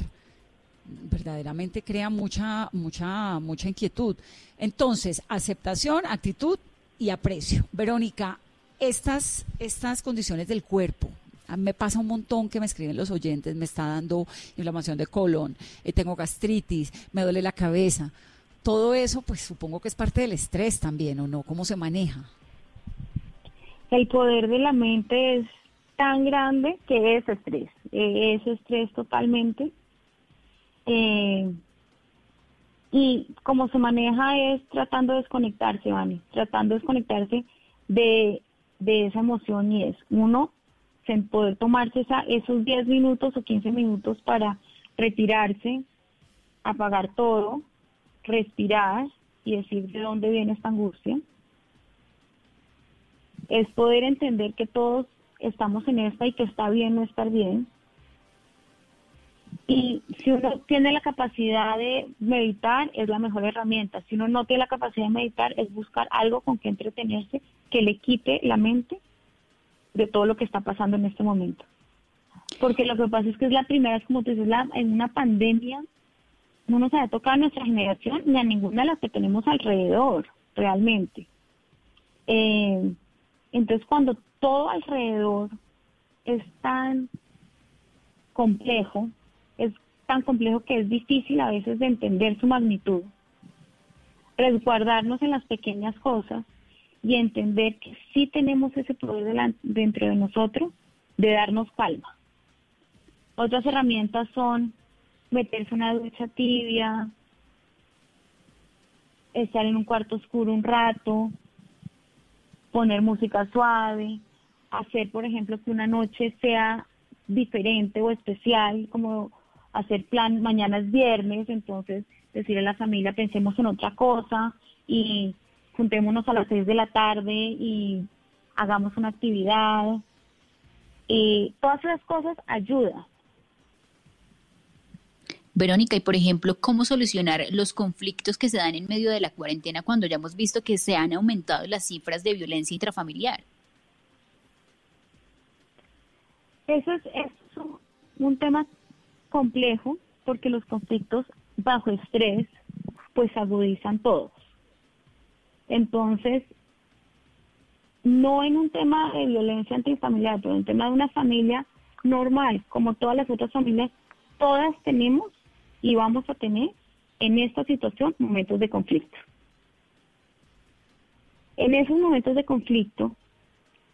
[SPEAKER 4] verdaderamente crea mucha, mucha, mucha inquietud. Entonces, aceptación, actitud y aprecio. Verónica, estas, estas condiciones del cuerpo, me pasa un montón que me escriben los oyentes, me está dando inflamación de colon, eh, tengo gastritis, me duele la cabeza. Todo eso, pues supongo que es parte del estrés también, ¿o no? ¿Cómo se maneja?
[SPEAKER 6] El poder de la mente es tan grande que es estrés, eh, es estrés totalmente. Eh, y como se maneja es tratando de desconectarse, Vani, tratando de desconectarse de, de esa emoción y es uno, sin poder tomarse esa, esos 10 minutos o 15 minutos para retirarse, apagar todo, respirar y decir de dónde viene esta angustia es poder entender que todos estamos en esta y que está bien no estar bien. Y si uno tiene la capacidad de meditar, es la mejor herramienta. Si uno no tiene la capacidad de meditar, es buscar algo con que entretenerse que le quite la mente de todo lo que está pasando en este momento. Porque lo que pasa es que es la primera, es como tú dices, la, en una pandemia no nos ha tocado a nuestra generación ni a ninguna de las que tenemos alrededor, realmente. Eh, entonces, cuando todo alrededor es tan complejo, es tan complejo que es difícil a veces de entender su magnitud, resguardarnos en las pequeñas cosas y entender que sí tenemos ese poder dentro de nosotros de darnos calma. Otras herramientas son meterse una ducha tibia, estar en un cuarto oscuro un rato, poner música suave, hacer, por ejemplo, que una noche sea diferente o especial, como hacer plan, mañana es viernes, entonces decirle a la familia, pensemos en otra cosa y juntémonos a las seis de la tarde y hagamos una actividad. Y todas esas cosas ayudan.
[SPEAKER 5] Verónica, y por ejemplo, ¿cómo solucionar los conflictos que se dan en medio de la cuarentena cuando ya hemos visto que se han aumentado las cifras de violencia intrafamiliar?
[SPEAKER 6] Eso es, un tema complejo porque los conflictos bajo estrés pues agudizan todos. Entonces, no en un tema de violencia intrafamiliar, pero en un tema de una familia normal, como todas las otras familias, todas tenemos y vamos a tener en esta situación momentos de conflicto. En esos momentos de conflicto,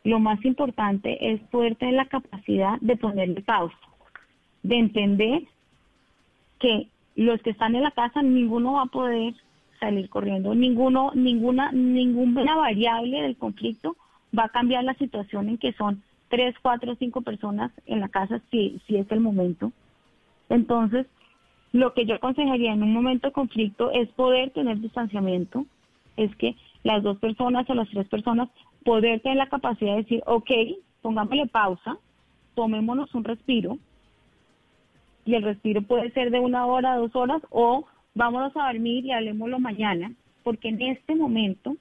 [SPEAKER 6] lo más importante es poder tener la capacidad de ponerle pausa, de entender que los que están en la casa ninguno va a poder salir corriendo, ninguno, ninguna, ninguna variable del conflicto va a cambiar la situación en que son tres, cuatro, cinco personas en la casa si, si es el momento. Entonces, lo que yo aconsejaría en un momento de conflicto es poder tener distanciamiento, es que las dos personas o las tres personas poder tener la capacidad de decir, ok, pongámosle pausa, tomémonos un respiro, y el respiro puede ser de una hora, dos horas, o vámonos a dormir y hablemoslo mañana, porque en este momento,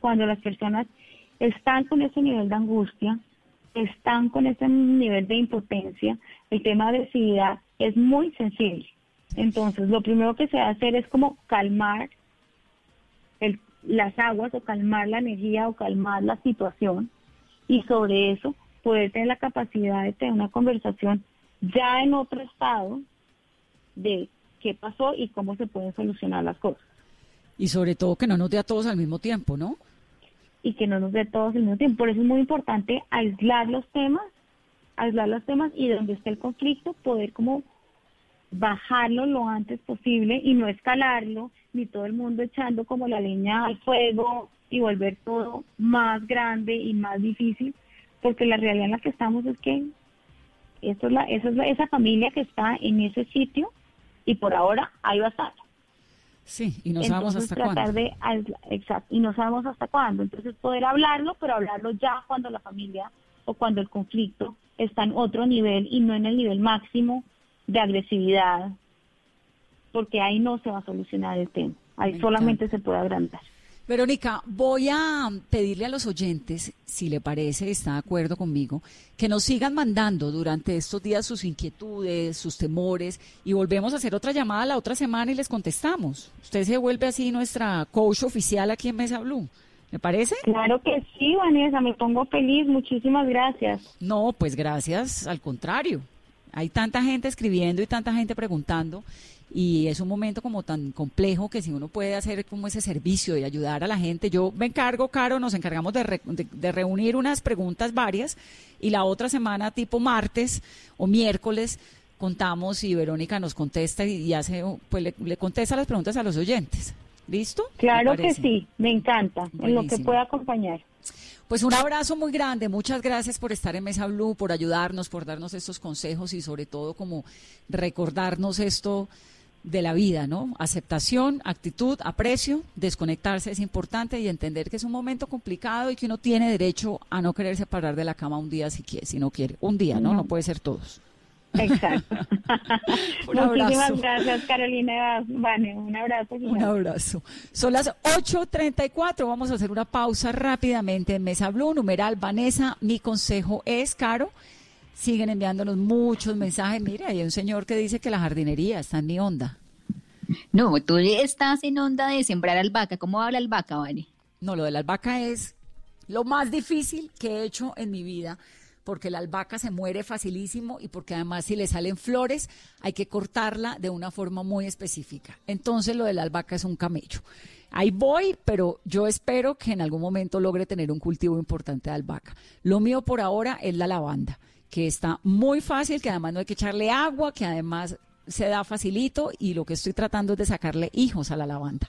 [SPEAKER 6] cuando las personas están con ese nivel de angustia, están con ese nivel de impotencia, el tema de agresividad es muy sensible. Entonces, lo primero que se va a hacer es como calmar las aguas o calmar la energía o calmar la situación y sobre eso poder tener la capacidad de tener una conversación ya en otro estado de qué pasó y cómo se pueden solucionar las cosas.
[SPEAKER 4] Y sobre todo que no nos dé a todos al mismo tiempo, ¿no?
[SPEAKER 6] Y que no nos dé a todos al mismo tiempo. Por eso es muy importante aislar los temas, aislar los temas y donde esté el conflicto poder como bajarlo lo antes posible y no escalarlo, ni todo el mundo echando como la leña al fuego y volver todo más grande y más difícil, porque la realidad en la que estamos es que eso es la, esa es esa familia que está en ese sitio y por ahora ahí va a estar.
[SPEAKER 4] Sí, y no sabemos hasta cuándo.
[SPEAKER 6] De, exacto, y no sabemos hasta cuándo. Entonces poder hablarlo, pero hablarlo ya cuando la familia o cuando el conflicto está en otro nivel y no en el nivel máximo de agresividad, porque ahí no se va a solucionar el tema, ahí solamente se puede agrandar.
[SPEAKER 4] Verónica, voy a pedirle a los oyentes, si le parece, está de acuerdo conmigo, que nos sigan mandando durante estos días sus inquietudes, sus temores, y volvemos a hacer otra llamada la otra semana y les contestamos. Usted se vuelve así nuestra coach oficial aquí en Mesa Blue. ¿Me parece?
[SPEAKER 6] Claro que sí, Vanessa, me pongo feliz. Muchísimas gracias.
[SPEAKER 4] No, pues gracias, al contrario. Hay tanta gente escribiendo y tanta gente preguntando y es un momento como tan complejo que si uno puede hacer como ese servicio de ayudar a la gente, yo me encargo, Caro, nos encargamos de, de, reunir unas preguntas varias y la otra semana, tipo martes o miércoles, contamos y Verónica nos contesta y, hace, pues le, le, contesta las preguntas a los oyentes. ¿Listo?
[SPEAKER 6] Claro que sí, me encanta, en lo que pueda acompañar.
[SPEAKER 4] Pues un abrazo muy grande, muchas gracias por estar en Mesa Blue, por ayudarnos, por darnos estos consejos y sobre todo como recordarnos esto de la vida, ¿no? Aceptación, actitud, aprecio, desconectarse es importante y entender que es un momento complicado y que uno tiene derecho a no querer separar de la cama un día si quiere, si no quiere. Un día, ¿no? No puede ser todos.
[SPEAKER 6] Exacto. Muchísimas gracias, Carolina. Vane, un abrazo.
[SPEAKER 4] Un abrazo. Son las 8.34. Vamos a hacer una pausa rápidamente en Mesa Blue. Numeral Vanessa, mi consejo es, Caro. Siguen enviándonos muchos mensajes. Mire, hay un señor que dice que la jardinería está en mi onda.
[SPEAKER 5] No, tú estás en onda de sembrar albahaca. ¿Cómo habla albahaca, Vane?
[SPEAKER 4] No, lo de la albahaca es lo más difícil que he hecho en mi vida porque la albahaca se muere facilísimo y porque además si le salen flores hay que cortarla de una forma muy específica. Entonces lo de la albahaca es un camello. Ahí voy, pero yo espero que en algún momento logre tener un cultivo importante de albahaca. Lo mío por ahora es la lavanda, que está muy fácil, que además no hay que echarle agua, que además se da facilito y lo que estoy tratando es de sacarle hijos a la lavanda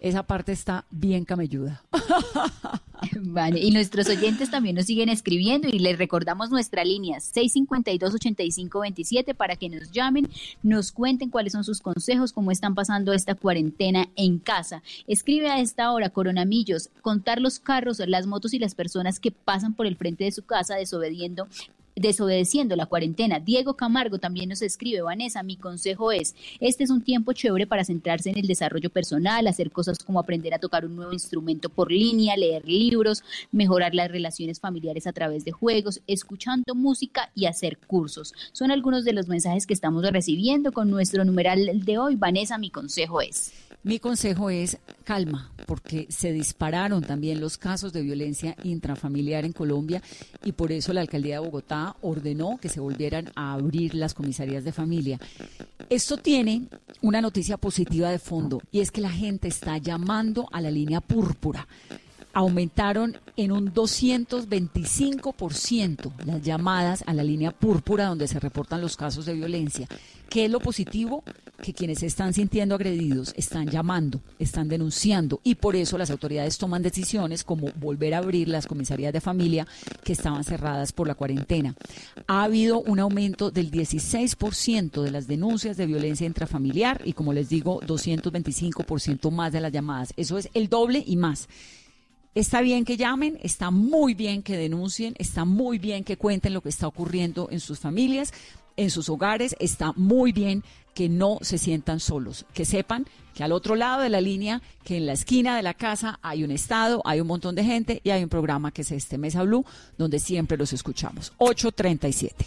[SPEAKER 4] esa parte está bien camelluda.
[SPEAKER 5] Vale, y nuestros oyentes también nos siguen escribiendo y les recordamos nuestra línea 652-8527 para que nos llamen, nos cuenten cuáles son sus consejos, cómo están pasando esta cuarentena en casa. Escribe a esta hora, Coronamillos, contar los carros, las motos y las personas que pasan por el frente de su casa desobediendo desobedeciendo la cuarentena. Diego Camargo también nos escribe, Vanessa, mi consejo es, este es un tiempo chévere para centrarse en el desarrollo personal, hacer cosas como aprender a tocar un nuevo instrumento por línea, leer libros, mejorar las relaciones familiares a través de juegos, escuchando música y hacer cursos. Son algunos de los mensajes que estamos recibiendo con nuestro numeral de hoy. Vanessa, mi consejo es.
[SPEAKER 4] Mi consejo es calma, porque se dispararon también los casos de violencia intrafamiliar en Colombia y por eso la alcaldía de Bogotá ordenó que se volvieran a abrir las comisarías de familia. Esto tiene una noticia positiva de fondo y es que la gente está llamando a la línea púrpura aumentaron en un 225% las llamadas a la línea púrpura donde se reportan los casos de violencia. ¿Qué es lo positivo? Que quienes se están sintiendo agredidos están llamando, están denunciando y por eso las autoridades toman decisiones como volver a abrir las comisarías de familia que estaban cerradas por la cuarentena. Ha habido un aumento del 16% de las denuncias de violencia intrafamiliar y como les digo, 225% más de las llamadas. Eso es el doble y más. Está bien que llamen, está muy bien que denuncien, está muy bien que cuenten lo que está ocurriendo en sus familias, en sus hogares, está muy bien que no se sientan solos, que sepan que al otro lado de la línea, que en la esquina de la casa hay un estado, hay un montón de gente y hay un programa que es este Mesa Blue, donde siempre los escuchamos. 837.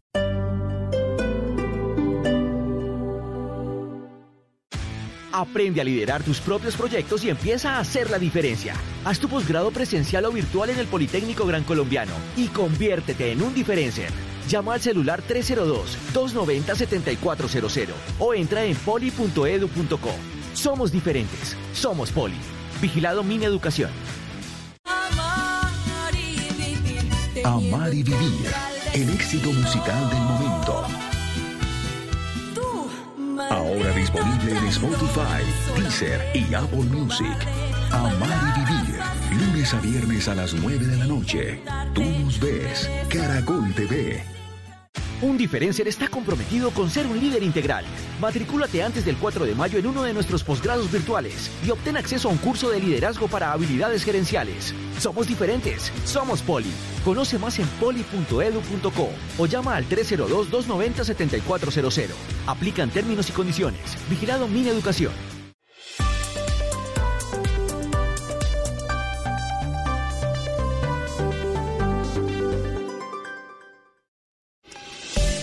[SPEAKER 7] Aprende a liderar tus propios proyectos y empieza a hacer la diferencia. Haz tu posgrado presencial o virtual en el Politécnico Gran Colombiano y conviértete en un diferencer. Llama al celular 302-290-7400 o entra en poli.edu.co. Somos diferentes. Somos Poli. Vigilado Mini Educación.
[SPEAKER 2] Amar y vivir. El éxito musical del momento. Ahora disponible en Spotify, Deezer y Apple Music. Amar y vivir. Lunes a viernes a las 9 de la noche. Tú nos ves. Caracol TV.
[SPEAKER 7] Un diferencer está comprometido con ser un líder integral. Matricúlate antes del 4 de mayo en uno de nuestros posgrados virtuales y obtén acceso a un curso de liderazgo para habilidades gerenciales. Somos diferentes, somos Poli. Conoce más en poli.edu.co o llama al 302-290-7400. Aplican términos y condiciones. Vigilado Mini Educación.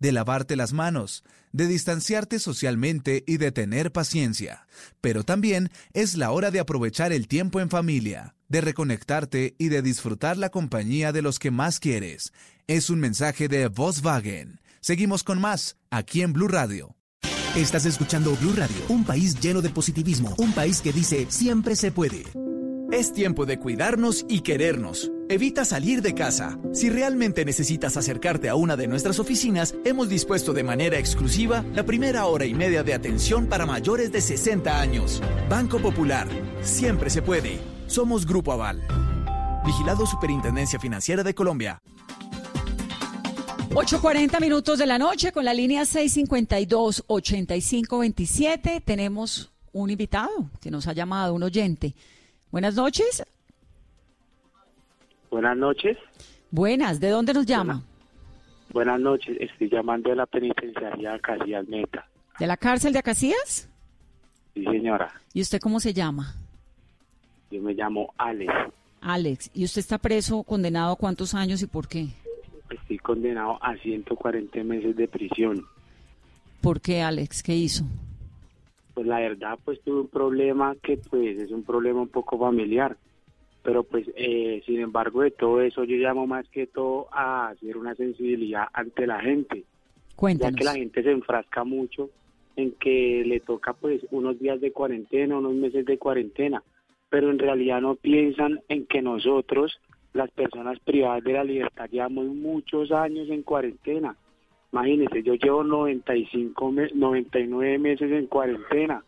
[SPEAKER 3] de lavarte las manos, de distanciarte socialmente y de tener paciencia. Pero también es la hora de aprovechar el tiempo en familia, de reconectarte y de disfrutar la compañía de los que más quieres. Es un mensaje de Volkswagen. Seguimos con más aquí en Blue Radio.
[SPEAKER 8] Estás escuchando Blue Radio, un país lleno de positivismo, un país que dice siempre se puede.
[SPEAKER 9] Es tiempo de cuidarnos y querernos. Evita salir de casa. Si realmente necesitas acercarte a una de nuestras oficinas, hemos dispuesto de manera exclusiva la primera hora y media de atención para mayores de 60 años. Banco Popular. Siempre se puede. Somos Grupo Aval. Vigilado Superintendencia Financiera de Colombia.
[SPEAKER 4] 8.40 minutos de la noche con la línea 652-8527. Tenemos un invitado que nos ha llamado, un oyente. Buenas noches.
[SPEAKER 10] Buenas noches.
[SPEAKER 4] Buenas, ¿de dónde nos llama?
[SPEAKER 10] Buenas noches, estoy llamando de la penitenciaría Acacías Meta.
[SPEAKER 4] ¿De la cárcel de Acacías?
[SPEAKER 10] Sí, señora.
[SPEAKER 4] ¿Y usted cómo se llama?
[SPEAKER 10] Yo me llamo Alex.
[SPEAKER 4] Alex, ¿y usted está preso, condenado a cuántos años y por qué?
[SPEAKER 10] Estoy condenado a 140 meses de prisión.
[SPEAKER 4] ¿Por qué, Alex? ¿Qué hizo?
[SPEAKER 10] Pues la verdad, pues tuve un problema que pues es un problema un poco familiar. Pero pues, eh, sin embargo de todo eso, yo llamo más que todo a hacer una sensibilidad ante la gente.
[SPEAKER 4] Cuéntanos.
[SPEAKER 10] Ya que la gente se enfrasca mucho en que le toca pues unos días de cuarentena, unos meses de cuarentena, pero en realidad no piensan en que nosotros las personas privadas de la libertad llevamos muchos años en cuarentena. Imagínense, yo llevo 95 me 99 meses en cuarentena,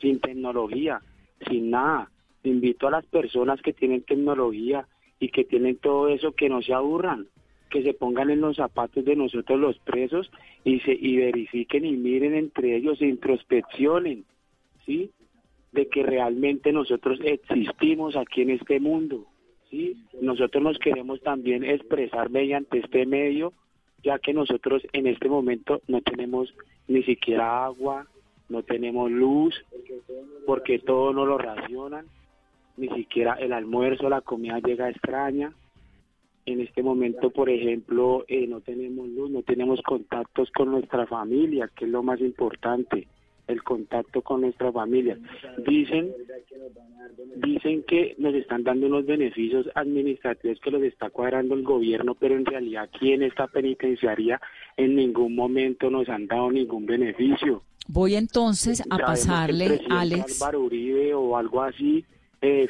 [SPEAKER 10] sin tecnología, sin nada. Invito a las personas que tienen tecnología y que tienen todo eso que no se aburran, que se pongan en los zapatos de nosotros los presos y se y verifiquen y miren entre ellos e introspeccionen, ¿sí? De que realmente nosotros existimos aquí en este mundo nosotros nos queremos también expresar mediante este medio, ya que nosotros en este momento no tenemos ni siquiera agua, no tenemos luz, porque todo nos lo racionan, ni siquiera el almuerzo, la comida llega extraña. En este momento, por ejemplo, eh, no tenemos luz, no tenemos contactos con nuestra familia, que es lo más importante el contacto con nuestra familia. Dicen, dicen que nos están dando unos beneficios administrativos que los está cuadrando el gobierno, pero en realidad aquí en esta penitenciaría en ningún momento nos han dado ningún beneficio.
[SPEAKER 4] Voy entonces a pasarle, Alex.
[SPEAKER 10] Álvaro Uribe o algo así. Eh,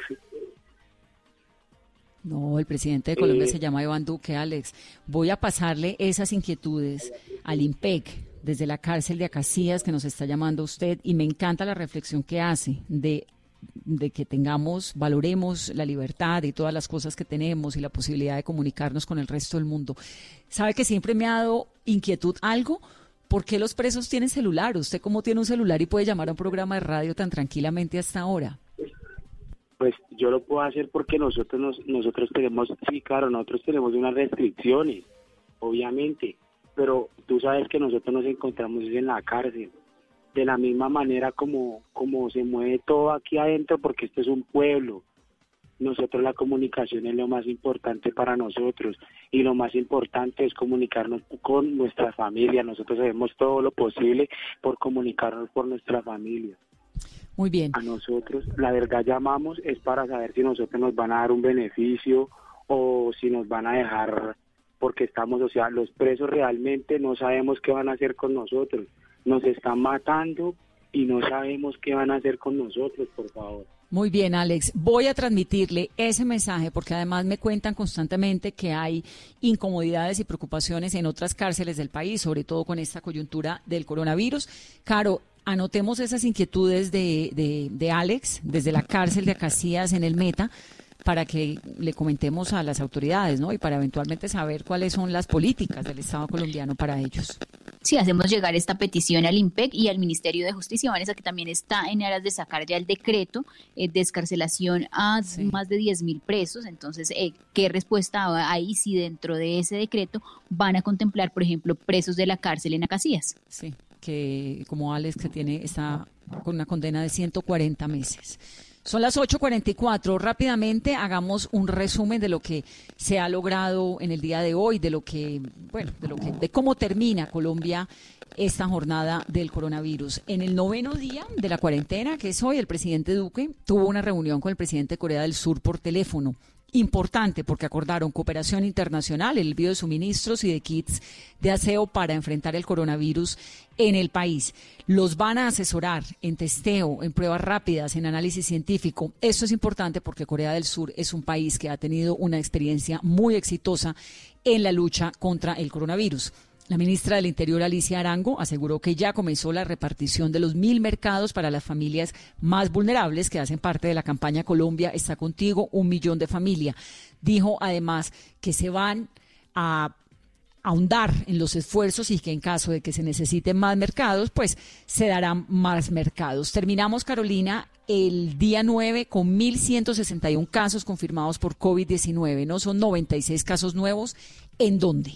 [SPEAKER 4] no, el presidente de Colombia se llama Iván Duque, Alex. Voy a pasarle esas inquietudes al IMPEC desde la cárcel de Acacías que nos está llamando usted y me encanta la reflexión que hace de, de que tengamos, valoremos la libertad y todas las cosas que tenemos y la posibilidad de comunicarnos con el resto del mundo. ¿Sabe que siempre me ha dado inquietud algo? ¿Por qué los presos tienen celular? ¿Usted cómo tiene un celular y puede llamar a un programa de radio tan tranquilamente hasta ahora?
[SPEAKER 10] Pues yo lo puedo hacer porque nosotros nos, nosotros tenemos, sí, claro, nosotros tenemos unas restricciones, obviamente, pero tú sabes que nosotros nos encontramos en la cárcel, de la misma manera como, como se mueve todo aquí adentro, porque este es un pueblo. Nosotros la comunicación es lo más importante para nosotros y lo más importante es comunicarnos con nuestra familia. Nosotros hacemos todo lo posible por comunicarnos con nuestra familia.
[SPEAKER 4] Muy bien.
[SPEAKER 10] A nosotros, la verdad llamamos es para saber si nosotros nos van a dar un beneficio o si nos van a dejar porque estamos, o sea, los presos realmente no sabemos qué van a hacer con nosotros. Nos están matando y no sabemos qué van a hacer con nosotros, por favor.
[SPEAKER 4] Muy bien, Alex. Voy a transmitirle ese mensaje porque además me cuentan constantemente que hay incomodidades y preocupaciones en otras cárceles del país, sobre todo con esta coyuntura del coronavirus. Caro, anotemos esas inquietudes de, de, Alex desde la cárcel de Acacías en el Meta para que le comentemos a las autoridades, ¿no? Y para eventualmente saber cuáles son las políticas del Estado colombiano para ellos.
[SPEAKER 5] Sí, hacemos llegar esta petición al IMPEC y al Ministerio de Justicia, Vanessa, que también está en aras de sacar ya el decreto eh, de escarcelación a más de 10 mil presos. Entonces, eh, ¿qué respuesta hay si dentro de ese decreto van a contemplar, por ejemplo, presos de la cárcel en Acacías?
[SPEAKER 4] Sí. que como Alex que tiene está con una condena de 140 meses. Son las 8:44. Rápidamente hagamos un resumen de lo que se ha logrado en el día de hoy, de lo que, bueno, de lo que, de cómo termina Colombia esta jornada del coronavirus. En el noveno día de la cuarentena, que es hoy, el presidente Duque tuvo una reunión con el presidente de Corea del Sur por teléfono importante porque acordaron cooperación internacional, el envío de suministros y de kits de aseo para enfrentar el coronavirus en el país. Los van a asesorar en testeo, en pruebas rápidas, en análisis científico. Esto es importante porque Corea del Sur es un país que ha tenido una experiencia muy exitosa en la lucha contra el coronavirus. La ministra del Interior, Alicia Arango, aseguró que ya comenzó la repartición de los mil mercados para las familias más vulnerables que hacen parte de la campaña Colombia está contigo, un millón de familias. Dijo además que se van a ahondar en los esfuerzos y que en caso de que se necesiten más mercados, pues se darán más mercados. Terminamos, Carolina, el día 9 con 1.161 casos confirmados por COVID-19, ¿no? Son 96 casos nuevos. ¿En dónde?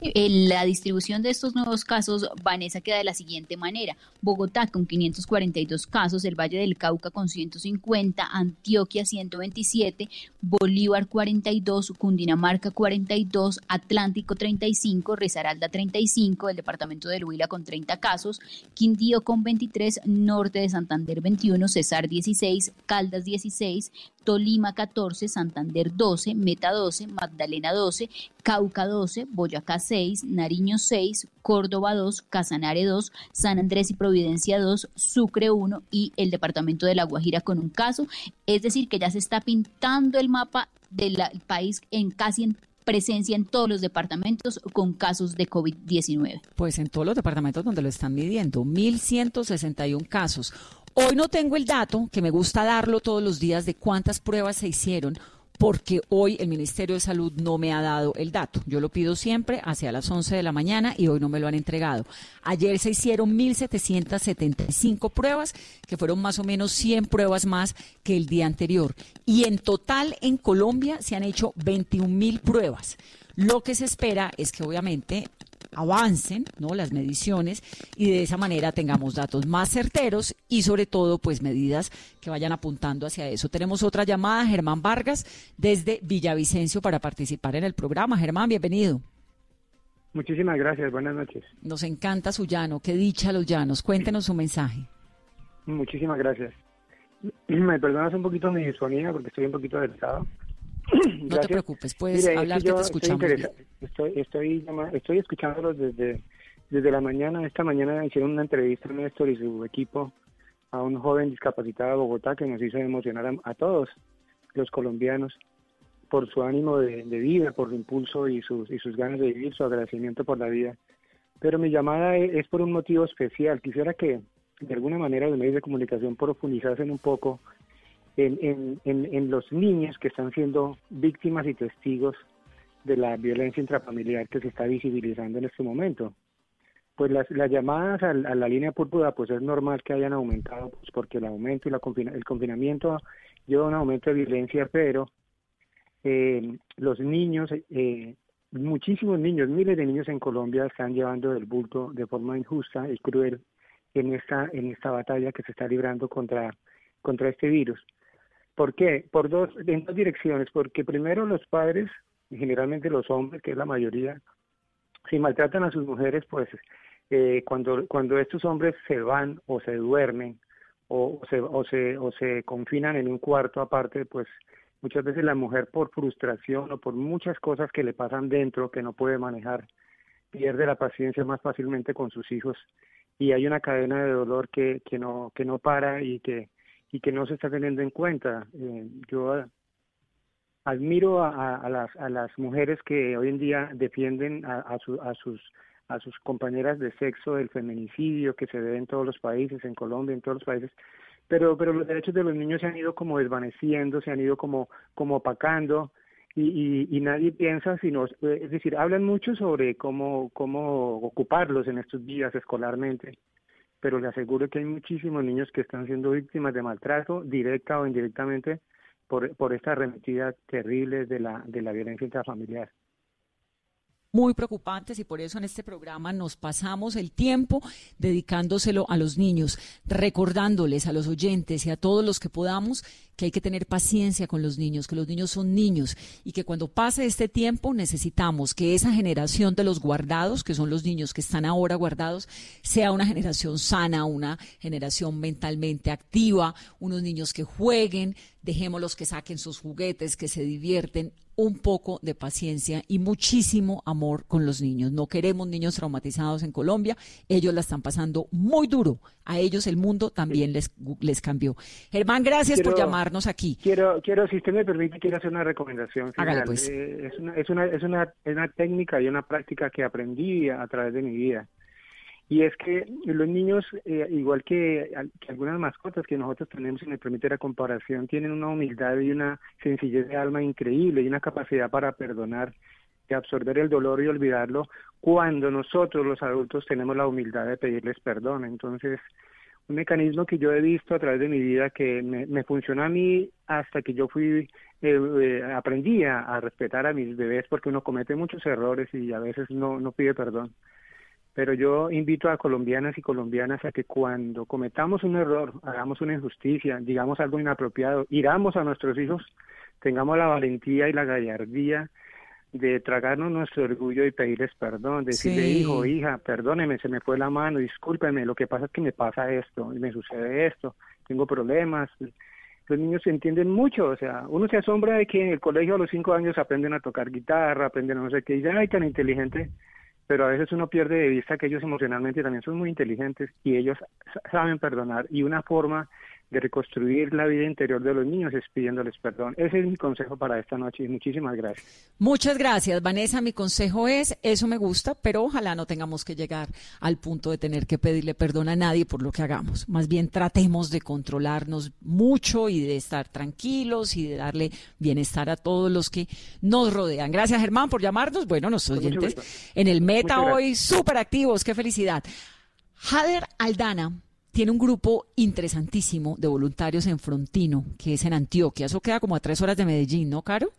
[SPEAKER 5] La distribución de estos nuevos casos, Vanessa, queda de la siguiente manera. Bogotá con 542 casos, el Valle del Cauca con 150, Antioquia 127, Bolívar 42, Cundinamarca 42, Atlántico 35, Risaralda 35, el departamento de Huila con 30 casos, Quindío con 23, Norte de Santander 21, Cesar 16, Caldas 16, Tolima 14, Santander 12, Meta 12, Magdalena 12, Cauca 12, Boyacá 6, Nariño 6, Córdoba 2, Casanare 2, San Andrés y Providencia 2, Sucre 1 y el departamento de La Guajira con un caso. Es decir, que ya se está pintando el mapa del país en casi en presencia en todos los departamentos con casos de COVID-19.
[SPEAKER 4] Pues en todos los departamentos donde lo están midiendo, 1.161 casos. Hoy no tengo el dato, que me gusta darlo todos los días, de cuántas pruebas se hicieron porque hoy el Ministerio de Salud no me ha dado el dato. Yo lo pido siempre hacia las 11 de la mañana y hoy no me lo han entregado. Ayer se hicieron 1.775 pruebas, que fueron más o menos 100 pruebas más que el día anterior. Y en total en Colombia se han hecho 21.000 pruebas. Lo que se espera es que obviamente avancen ¿no? las mediciones y de esa manera tengamos datos más certeros y sobre todo pues medidas que vayan apuntando hacia eso. Tenemos otra llamada, Germán Vargas, desde Villavicencio para participar en el programa. Germán, bienvenido.
[SPEAKER 11] Muchísimas gracias, buenas noches.
[SPEAKER 4] Nos encanta su llano, qué dicha los llanos. Cuéntenos su mensaje.
[SPEAKER 11] Muchísimas gracias. Me perdonas un poquito mi disfonía porque estoy un poquito adelantado.
[SPEAKER 4] No te preocupes, puedes hablar que te escuchamos.
[SPEAKER 11] Estoy, estoy, estoy, escuchándolos desde, desde la mañana. Esta mañana hicieron una entrevista a Néstor y su equipo a un joven discapacitado de Bogotá que nos hizo emocionar a, todos los colombianos por su ánimo de, vida, por su impulso y sus, y sus ganas de vivir, su agradecimiento por la vida. Pero mi llamada es, es por un motivo especial. Quisiera que de alguna manera los medios de comunicación profundizasen un poco en, en, en, los niños que están siendo víctimas y testigos de la violencia intrafamiliar que se está visibilizando en este momento. Pues las, las llamadas a, la línea púrpura, pues es normal que hayan aumentado, pues porque el aumento y la el confinamiento lleva un aumento de violencia, pero eh, los niños, eh, muchísimos niños, miles de niños en Colombia están llevando el bulto de forma injusta y cruel en esta, en esta batalla que se está librando contra, contra este virus. ¿Por qué? Por dos, en dos direcciones. Porque primero los padres, y generalmente los hombres, que es la mayoría, si maltratan a sus mujeres, pues eh, cuando, cuando estos hombres se van o se duermen o, se, o, se, o se confinan en un cuarto aparte, pues muchas veces la mujer por frustración o por muchas cosas que le pasan dentro que no puede manejar, pierde la paciencia más fácilmente con sus hijos y hay una cadena de dolor que, que, no, que no para y que y que no se está teniendo en cuenta. Eh, yo admiro a, las, a las mujeres que hoy en día defienden a, a, a, sus a sus compañeras de sexo del feminicidio que se ve en todos los países, en Colombia, en todos los países, pero pero los derechos de los niños se han ido como desvaneciendo, se han ido como como opacando y, y, nadie piensa sino es decir hablan mucho sobre cómo cómo ocuparlos en estos días escolarmente pero le aseguro que hay muchísimos niños que están siendo víctimas de maltrato, directa o indirectamente, por, por esta arremetida terrible de la, de la violencia intrafamiliar.
[SPEAKER 4] Muy preocupantes y por eso en este programa nos pasamos el tiempo dedicándoselo a los niños, recordándoles a los oyentes y a todos los que podamos que hay que tener paciencia con los niños, que los niños son niños y que cuando pase este tiempo necesitamos que esa generación de los guardados, que son los niños que están ahora guardados, sea una generación sana, una generación mentalmente activa, unos niños que jueguen, dejémoslos que saquen sus juguetes, que se divierten, un poco de paciencia y muchísimo amor con los niños. No queremos niños traumatizados en Colombia, ellos la están pasando muy duro. A ellos el mundo también les, les cambió. Germán, gracias por llamarnos aquí.
[SPEAKER 11] Quiero, quiero, si usted me permite, quiero hacer una recomendación.
[SPEAKER 4] Pues.
[SPEAKER 11] Eh, es, una, es, una, es, una, es una técnica y una práctica que aprendí a través de mi vida. Y es que los niños, eh, igual que, algunas mascotas que nosotros tenemos, si me permite la comparación, tienen una humildad y una sencillez de alma increíble y una capacidad para perdonar, de absorber el dolor y olvidarlo cuando nosotros los adultos tenemos la humildad de pedirles perdón. Entonces, un mecanismo que yo he visto a través de mi vida que me, me funcionó a mí hasta que yo fui, eh, eh, aprendí a, respetar a mis bebés porque uno comete muchos errores y a veces no, no pide perdón pero yo invito a colombianas y colombianas a que cuando cometamos un error, hagamos una injusticia, digamos algo inapropiado, iramos a nuestros hijos, tengamos la valentía y la gallardía de tragarnos nuestro orgullo y pedirles perdón, decirle, hijo, hija, perdóneme, se me fue la mano, discúlpeme, lo que pasa es que me pasa esto, y me sucede esto, tengo problemas. Los niños entienden mucho, o sea, uno se asombra de que en el colegio a los cinco años aprenden a tocar guitarra, aprenden a no sé qué, y dicen, ay, tan inteligente, pero a veces uno pierde de vista que ellos emocionalmente también son muy inteligentes y ellos saben perdonar y una forma de reconstruir la vida interior de los niños es pidiéndoles perdón. Ese es mi consejo para esta noche y muchísimas gracias.
[SPEAKER 4] Muchas gracias, Vanessa. Mi consejo es, eso me gusta, pero ojalá no tengamos que llegar al punto de tener que pedirle perdón a nadie por lo que hagamos. Más bien tratemos de controlarnos mucho y de estar tranquilos y de darle bienestar a todos los que nos rodean. Gracias, Germán, por llamarnos. Bueno, nuestros oyentes en el Meta hoy súper activos. Qué felicidad. Jader Aldana tiene un grupo interesantísimo de voluntarios en Frontino, que es en Antioquia. Eso queda como a tres horas de Medellín, ¿no, Caro?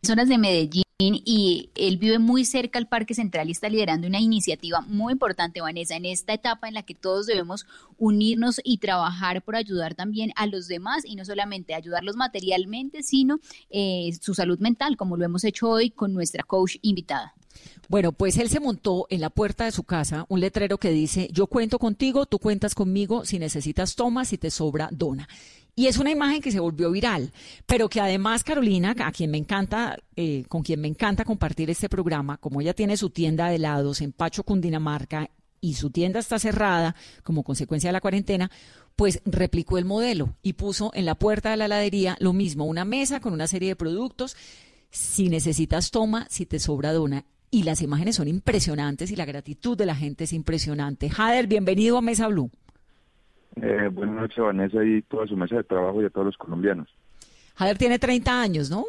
[SPEAKER 5] Tres horas de Medellín y él vive muy cerca al Parque Central y está liderando una iniciativa muy importante, Vanessa, en esta etapa en la que todos debemos unirnos y trabajar por ayudar también a los demás y no solamente ayudarlos materialmente, sino eh, su salud mental, como lo hemos hecho hoy con nuestra coach invitada.
[SPEAKER 4] Bueno, pues él se montó en la puerta de su casa un letrero que dice, yo cuento contigo, tú cuentas conmigo, si necesitas toma, si te sobra, dona. Y es una imagen que se volvió viral, pero que además Carolina, a quien me encanta, eh, con quien me encanta compartir este programa, como ella tiene su tienda de helados en Pacho, Cundinamarca, y su tienda está cerrada como consecuencia de la cuarentena, pues replicó el modelo y puso en la puerta de la heladería lo mismo, una mesa con una serie de productos. Si necesitas toma, si te sobra dona y las imágenes son impresionantes y la gratitud de la gente es impresionante. Jader, bienvenido a Mesa Blue.
[SPEAKER 12] Eh, buenas noches, Vanessa, y toda su mesa de trabajo y a todos los colombianos.
[SPEAKER 4] Jader tiene 30 años, ¿no?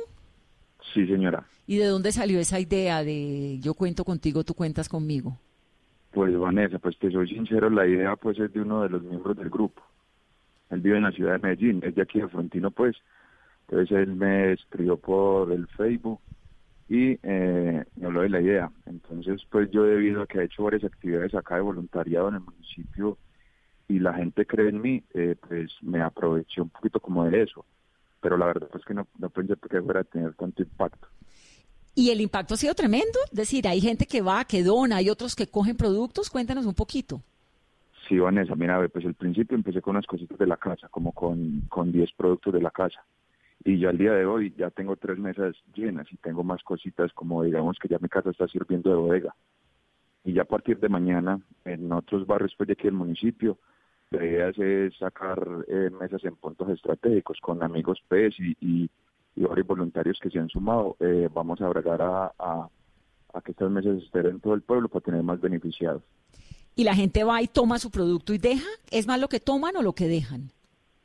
[SPEAKER 12] Sí, señora.
[SPEAKER 4] ¿Y de dónde salió esa idea de yo cuento contigo, tú cuentas conmigo?
[SPEAKER 12] Pues Vanessa, pues te soy sincero, la idea pues es de uno de los miembros del grupo. Él vive en la ciudad de Medellín, es de aquí de Frontino pues. Entonces él me escribió por el Facebook y eh, me habló de la idea. Entonces, pues yo debido a que he hecho varias actividades acá de voluntariado en el municipio y la gente cree en mí, eh, pues me aproveché un poquito como de eso. Pero la verdad es que no, no pensé que fuera a tener tanto impacto.
[SPEAKER 4] Y el impacto ha sido tremendo, es decir, hay gente que va, que dona, hay otros que cogen productos, cuéntanos un poquito.
[SPEAKER 12] Sí, Vanessa, mira, pues al principio empecé con unas cositas de la casa, como con, con 10 productos de la casa y ya al día de hoy ya tengo tres mesas llenas y tengo más cositas como digamos que ya mi casa está sirviendo de bodega. Y ya a partir de mañana en otros barrios pues de aquí del municipio la idea es sacar eh, mesas en puntos estratégicos con amigos PES y, y, varios voluntarios que se han sumado. Eh, vamos a bregar a, a, a que estas mesas estén en todo el pueblo para tener más beneficiados.
[SPEAKER 4] ¿Y la gente va y toma su producto y deja? ¿Es más lo que toman o lo que dejan?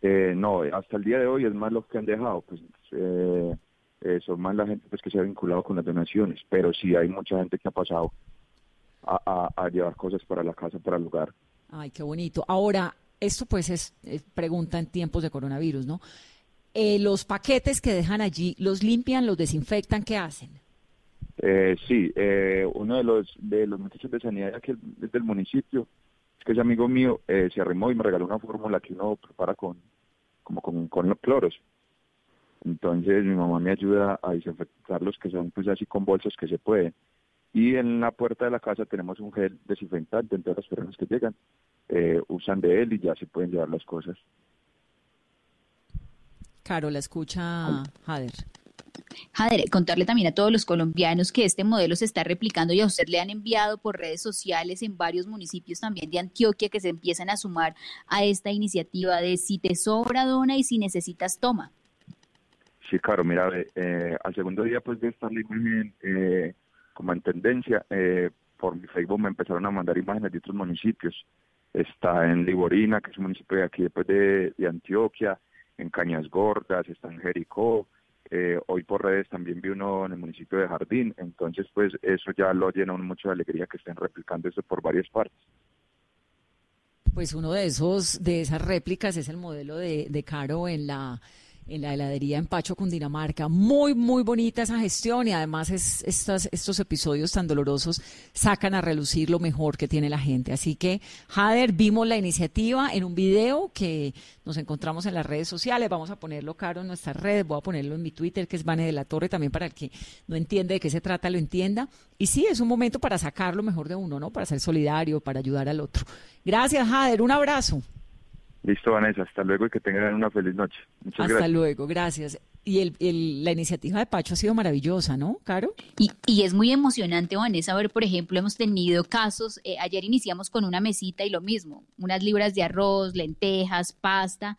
[SPEAKER 12] Eh, no, hasta el día de hoy es más lo que han dejado, pues eh, eh, son más la gente pues que se ha vinculado con las donaciones, pero sí hay mucha gente que ha pasado a, a, llevar cosas para la casa, para el lugar.
[SPEAKER 4] Ay, qué bonito. Ahora, esto pues es, pregunta en tiempos de coronavirus, ¿no? Eh, los paquetes que dejan allí, ¿los limpian, los desinfectan? ¿Qué hacen?
[SPEAKER 12] Eh, sí, eh, uno de los de los muchachos de sanidad aquí del municipio, es que es amigo mío, eh, se arrimó y me regaló una fórmula que uno prepara con como con, con los cloros. Entonces mi mamá me ayuda a desinfectar los que son pues así con bolsas que se pueden. Y en la puerta de la casa tenemos un gel desinfectante, entonces las personas que llegan eh, usan de él y ya se pueden llevar las cosas.
[SPEAKER 4] Caro, la escucha Jader.
[SPEAKER 5] Jader, contarle también a todos los colombianos que este modelo se está replicando y a usted le han enviado por redes sociales en varios municipios también de Antioquia que se empiezan a sumar a esta iniciativa de si te sobra dona y si necesitas toma.
[SPEAKER 12] Sí, claro, mira, eh, al segundo día pues de estar imagen eh, como en tendencia, eh, por mi Facebook me empezaron a mandar imágenes de otros municipios. Está en Liborina, que es un municipio de aquí después de, de Antioquia, en Cañas Gordas, está en Jericó, eh, hoy por redes también vi uno en el municipio de Jardín, entonces pues eso ya lo llena mucho de alegría que estén replicando eso por varias partes.
[SPEAKER 4] Pues uno de esos, de esas réplicas es el modelo de, de Caro en la en la heladería en Pacho, Cundinamarca. Muy, muy bonita esa gestión y además estos episodios tan dolorosos sacan a relucir lo mejor que tiene la gente. Así que, Jader, vimos la iniciativa en un video que nos encontramos en las redes sociales. Vamos a ponerlo, Caro, en nuestras redes. Voy a ponerlo en mi Twitter, que es Vane de la Torre, también para el que no entiende de qué se trata, lo entienda. Y sí, es un momento para sacar lo mejor de uno, ¿no? Para ser solidario, para ayudar al otro. Gracias, Jader. Un abrazo.
[SPEAKER 12] Listo, Vanessa, hasta luego y que tengan una feliz noche. Muchas
[SPEAKER 4] hasta
[SPEAKER 12] gracias.
[SPEAKER 4] luego, gracias. Y el, la iniciativa de Pacho ha sido maravillosa, ¿no, Caro?
[SPEAKER 5] Y, y es muy emocionante, Vanessa, ver, por ejemplo, hemos tenido casos, eh, ayer iniciamos con una mesita y lo mismo, unas libras de arroz, lentejas, pasta,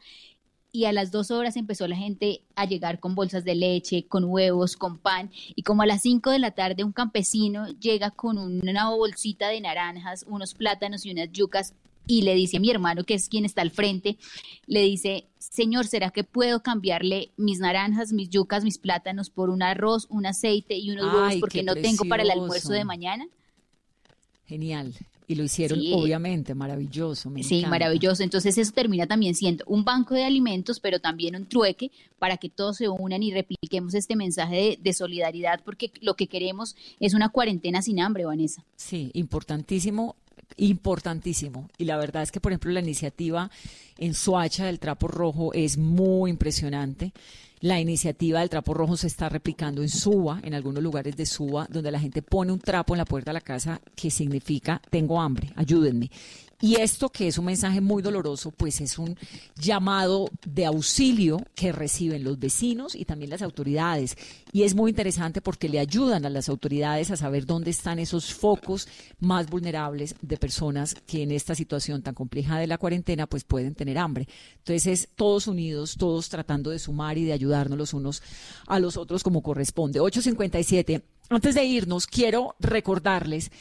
[SPEAKER 5] y a las dos horas empezó la gente a llegar con bolsas de leche, con huevos, con pan, y como a las cinco de la tarde un campesino llega con una bolsita de naranjas, unos plátanos y unas yucas y le dice a mi hermano, que es quien está al frente, le dice, señor, ¿será que puedo cambiarle mis naranjas, mis yucas, mis plátanos por un arroz, un aceite y unos huevos porque no tengo para el almuerzo de mañana?
[SPEAKER 4] Genial. Y lo hicieron, obviamente, maravilloso.
[SPEAKER 5] sí, maravilloso. Entonces eso termina también siendo un banco de alimentos, pero también un trueque para que todos se unan y repliquemos este mensaje de, de solidaridad, porque lo que queremos es una cuarentena sin hambre, Vanessa.
[SPEAKER 4] Sí, importantísimo importantísimo. Y la verdad es que, por ejemplo, la iniciativa en Suacha del Trapo Rojo es muy impresionante. La iniciativa del trapo rojo se está replicando en Suba, en algunos lugares de Suba, donde la gente pone un trapo en la puerta de la casa que significa tengo hambre, ayúdenme. Y esto, que es un mensaje muy doloroso, pues es un llamado de auxilio que reciben los vecinos y también las autoridades. Y es muy interesante porque le ayudan a las autoridades a saber dónde están esos focos más vulnerables de personas que en esta situación tan compleja de la cuarentena, pues pueden tener hambre. Entonces es todos unidos, todos tratando de sumar y de ayudarnos los unos a los otros como corresponde. 857. Antes de irnos, quiero recordarles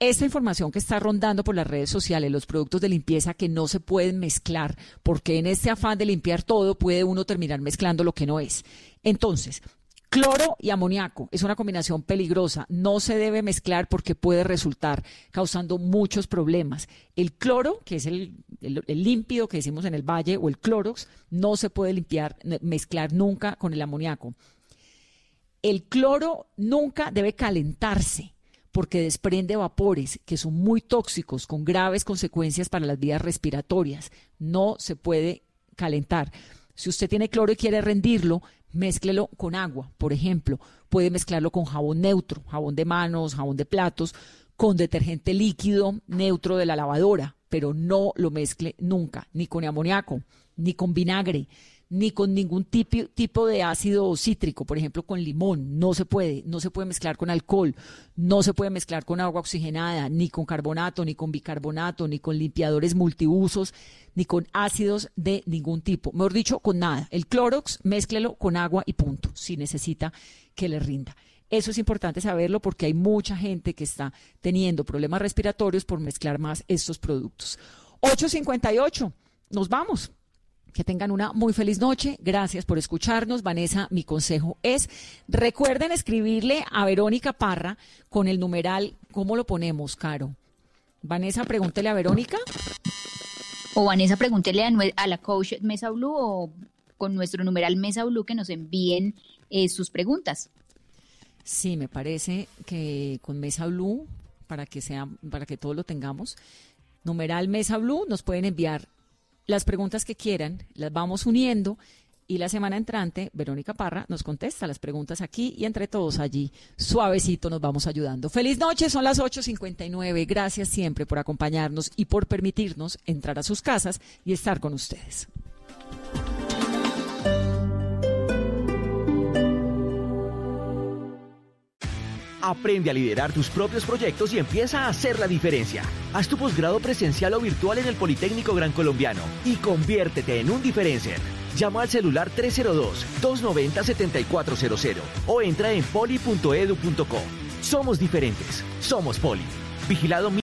[SPEAKER 4] esta información que está rondando por las redes sociales, los productos de limpieza que no se pueden mezclar, porque en este afán de limpiar todo puede uno terminar mezclando lo que no es. Entonces, Cloro y amoníaco es una combinación peligrosa, no se debe mezclar porque puede resultar causando muchos problemas. El cloro, que es el, límpido que decimos en el valle, o el clorox, no se puede limpiar, mezclar nunca con el amoníaco. El cloro nunca debe calentarse porque desprende vapores que son muy tóxicos con graves consecuencias para las vías respiratorias. No se puede calentar. Si usted tiene cloro y quiere rendirlo, mézclelo con agua, por ejemplo. Puede mezclarlo con jabón neutro, jabón de manos, jabón de platos, con detergente líquido neutro de la lavadora, pero no lo mezcle nunca, ni con amoníaco, ni con vinagre, ni con ningún tipo, tipo de ácido cítrico, por ejemplo con limón, no se puede, no se puede mezclar con alcohol, no se puede mezclar con agua oxigenada, ni con carbonato, ni con bicarbonato, ni con limpiadores multiusos, ni con ácidos de ningún tipo, mejor dicho, con nada. El Clorox, mézclelo con agua y punto, si necesita que le rinda. Eso es importante saberlo porque hay mucha gente que está teniendo problemas respiratorios por mezclar más estos productos. 858, nos vamos. Que tengan una muy feliz noche. Gracias por escucharnos. Vanessa, mi consejo es, recuerden escribirle a Verónica Parra con el numeral, ¿cómo lo ponemos, Caro? Vanessa, pregúntele a Verónica.
[SPEAKER 5] O Vanessa, pregúntele a, la coach Mesa Blue o con nuestro numeral Mesa Blue que nos envíen eh, sus preguntas.
[SPEAKER 4] Sí, me parece que con Mesa Blue, para que sea, para que todos lo tengamos, numeral Mesa Blue, nos pueden enviar las preguntas que quieran, las vamos uniendo y la semana entrante, Verónica Parra nos contesta las preguntas aquí y entre todos allí, suavecito, nos vamos ayudando. Feliz noche, son las 8.59. Gracias siempre por acompañarnos y por permitirnos entrar a sus casas y estar con ustedes.
[SPEAKER 7] Aprende a liderar tus propios proyectos y empieza a hacer la diferencia. Haz tu posgrado presencial o virtual en el Politécnico Gran Colombiano y conviértete en un diferencer. Llama al celular 302-290-7400 o entra en poli.edu.co. Somos diferentes. Somos Poli. Vigilado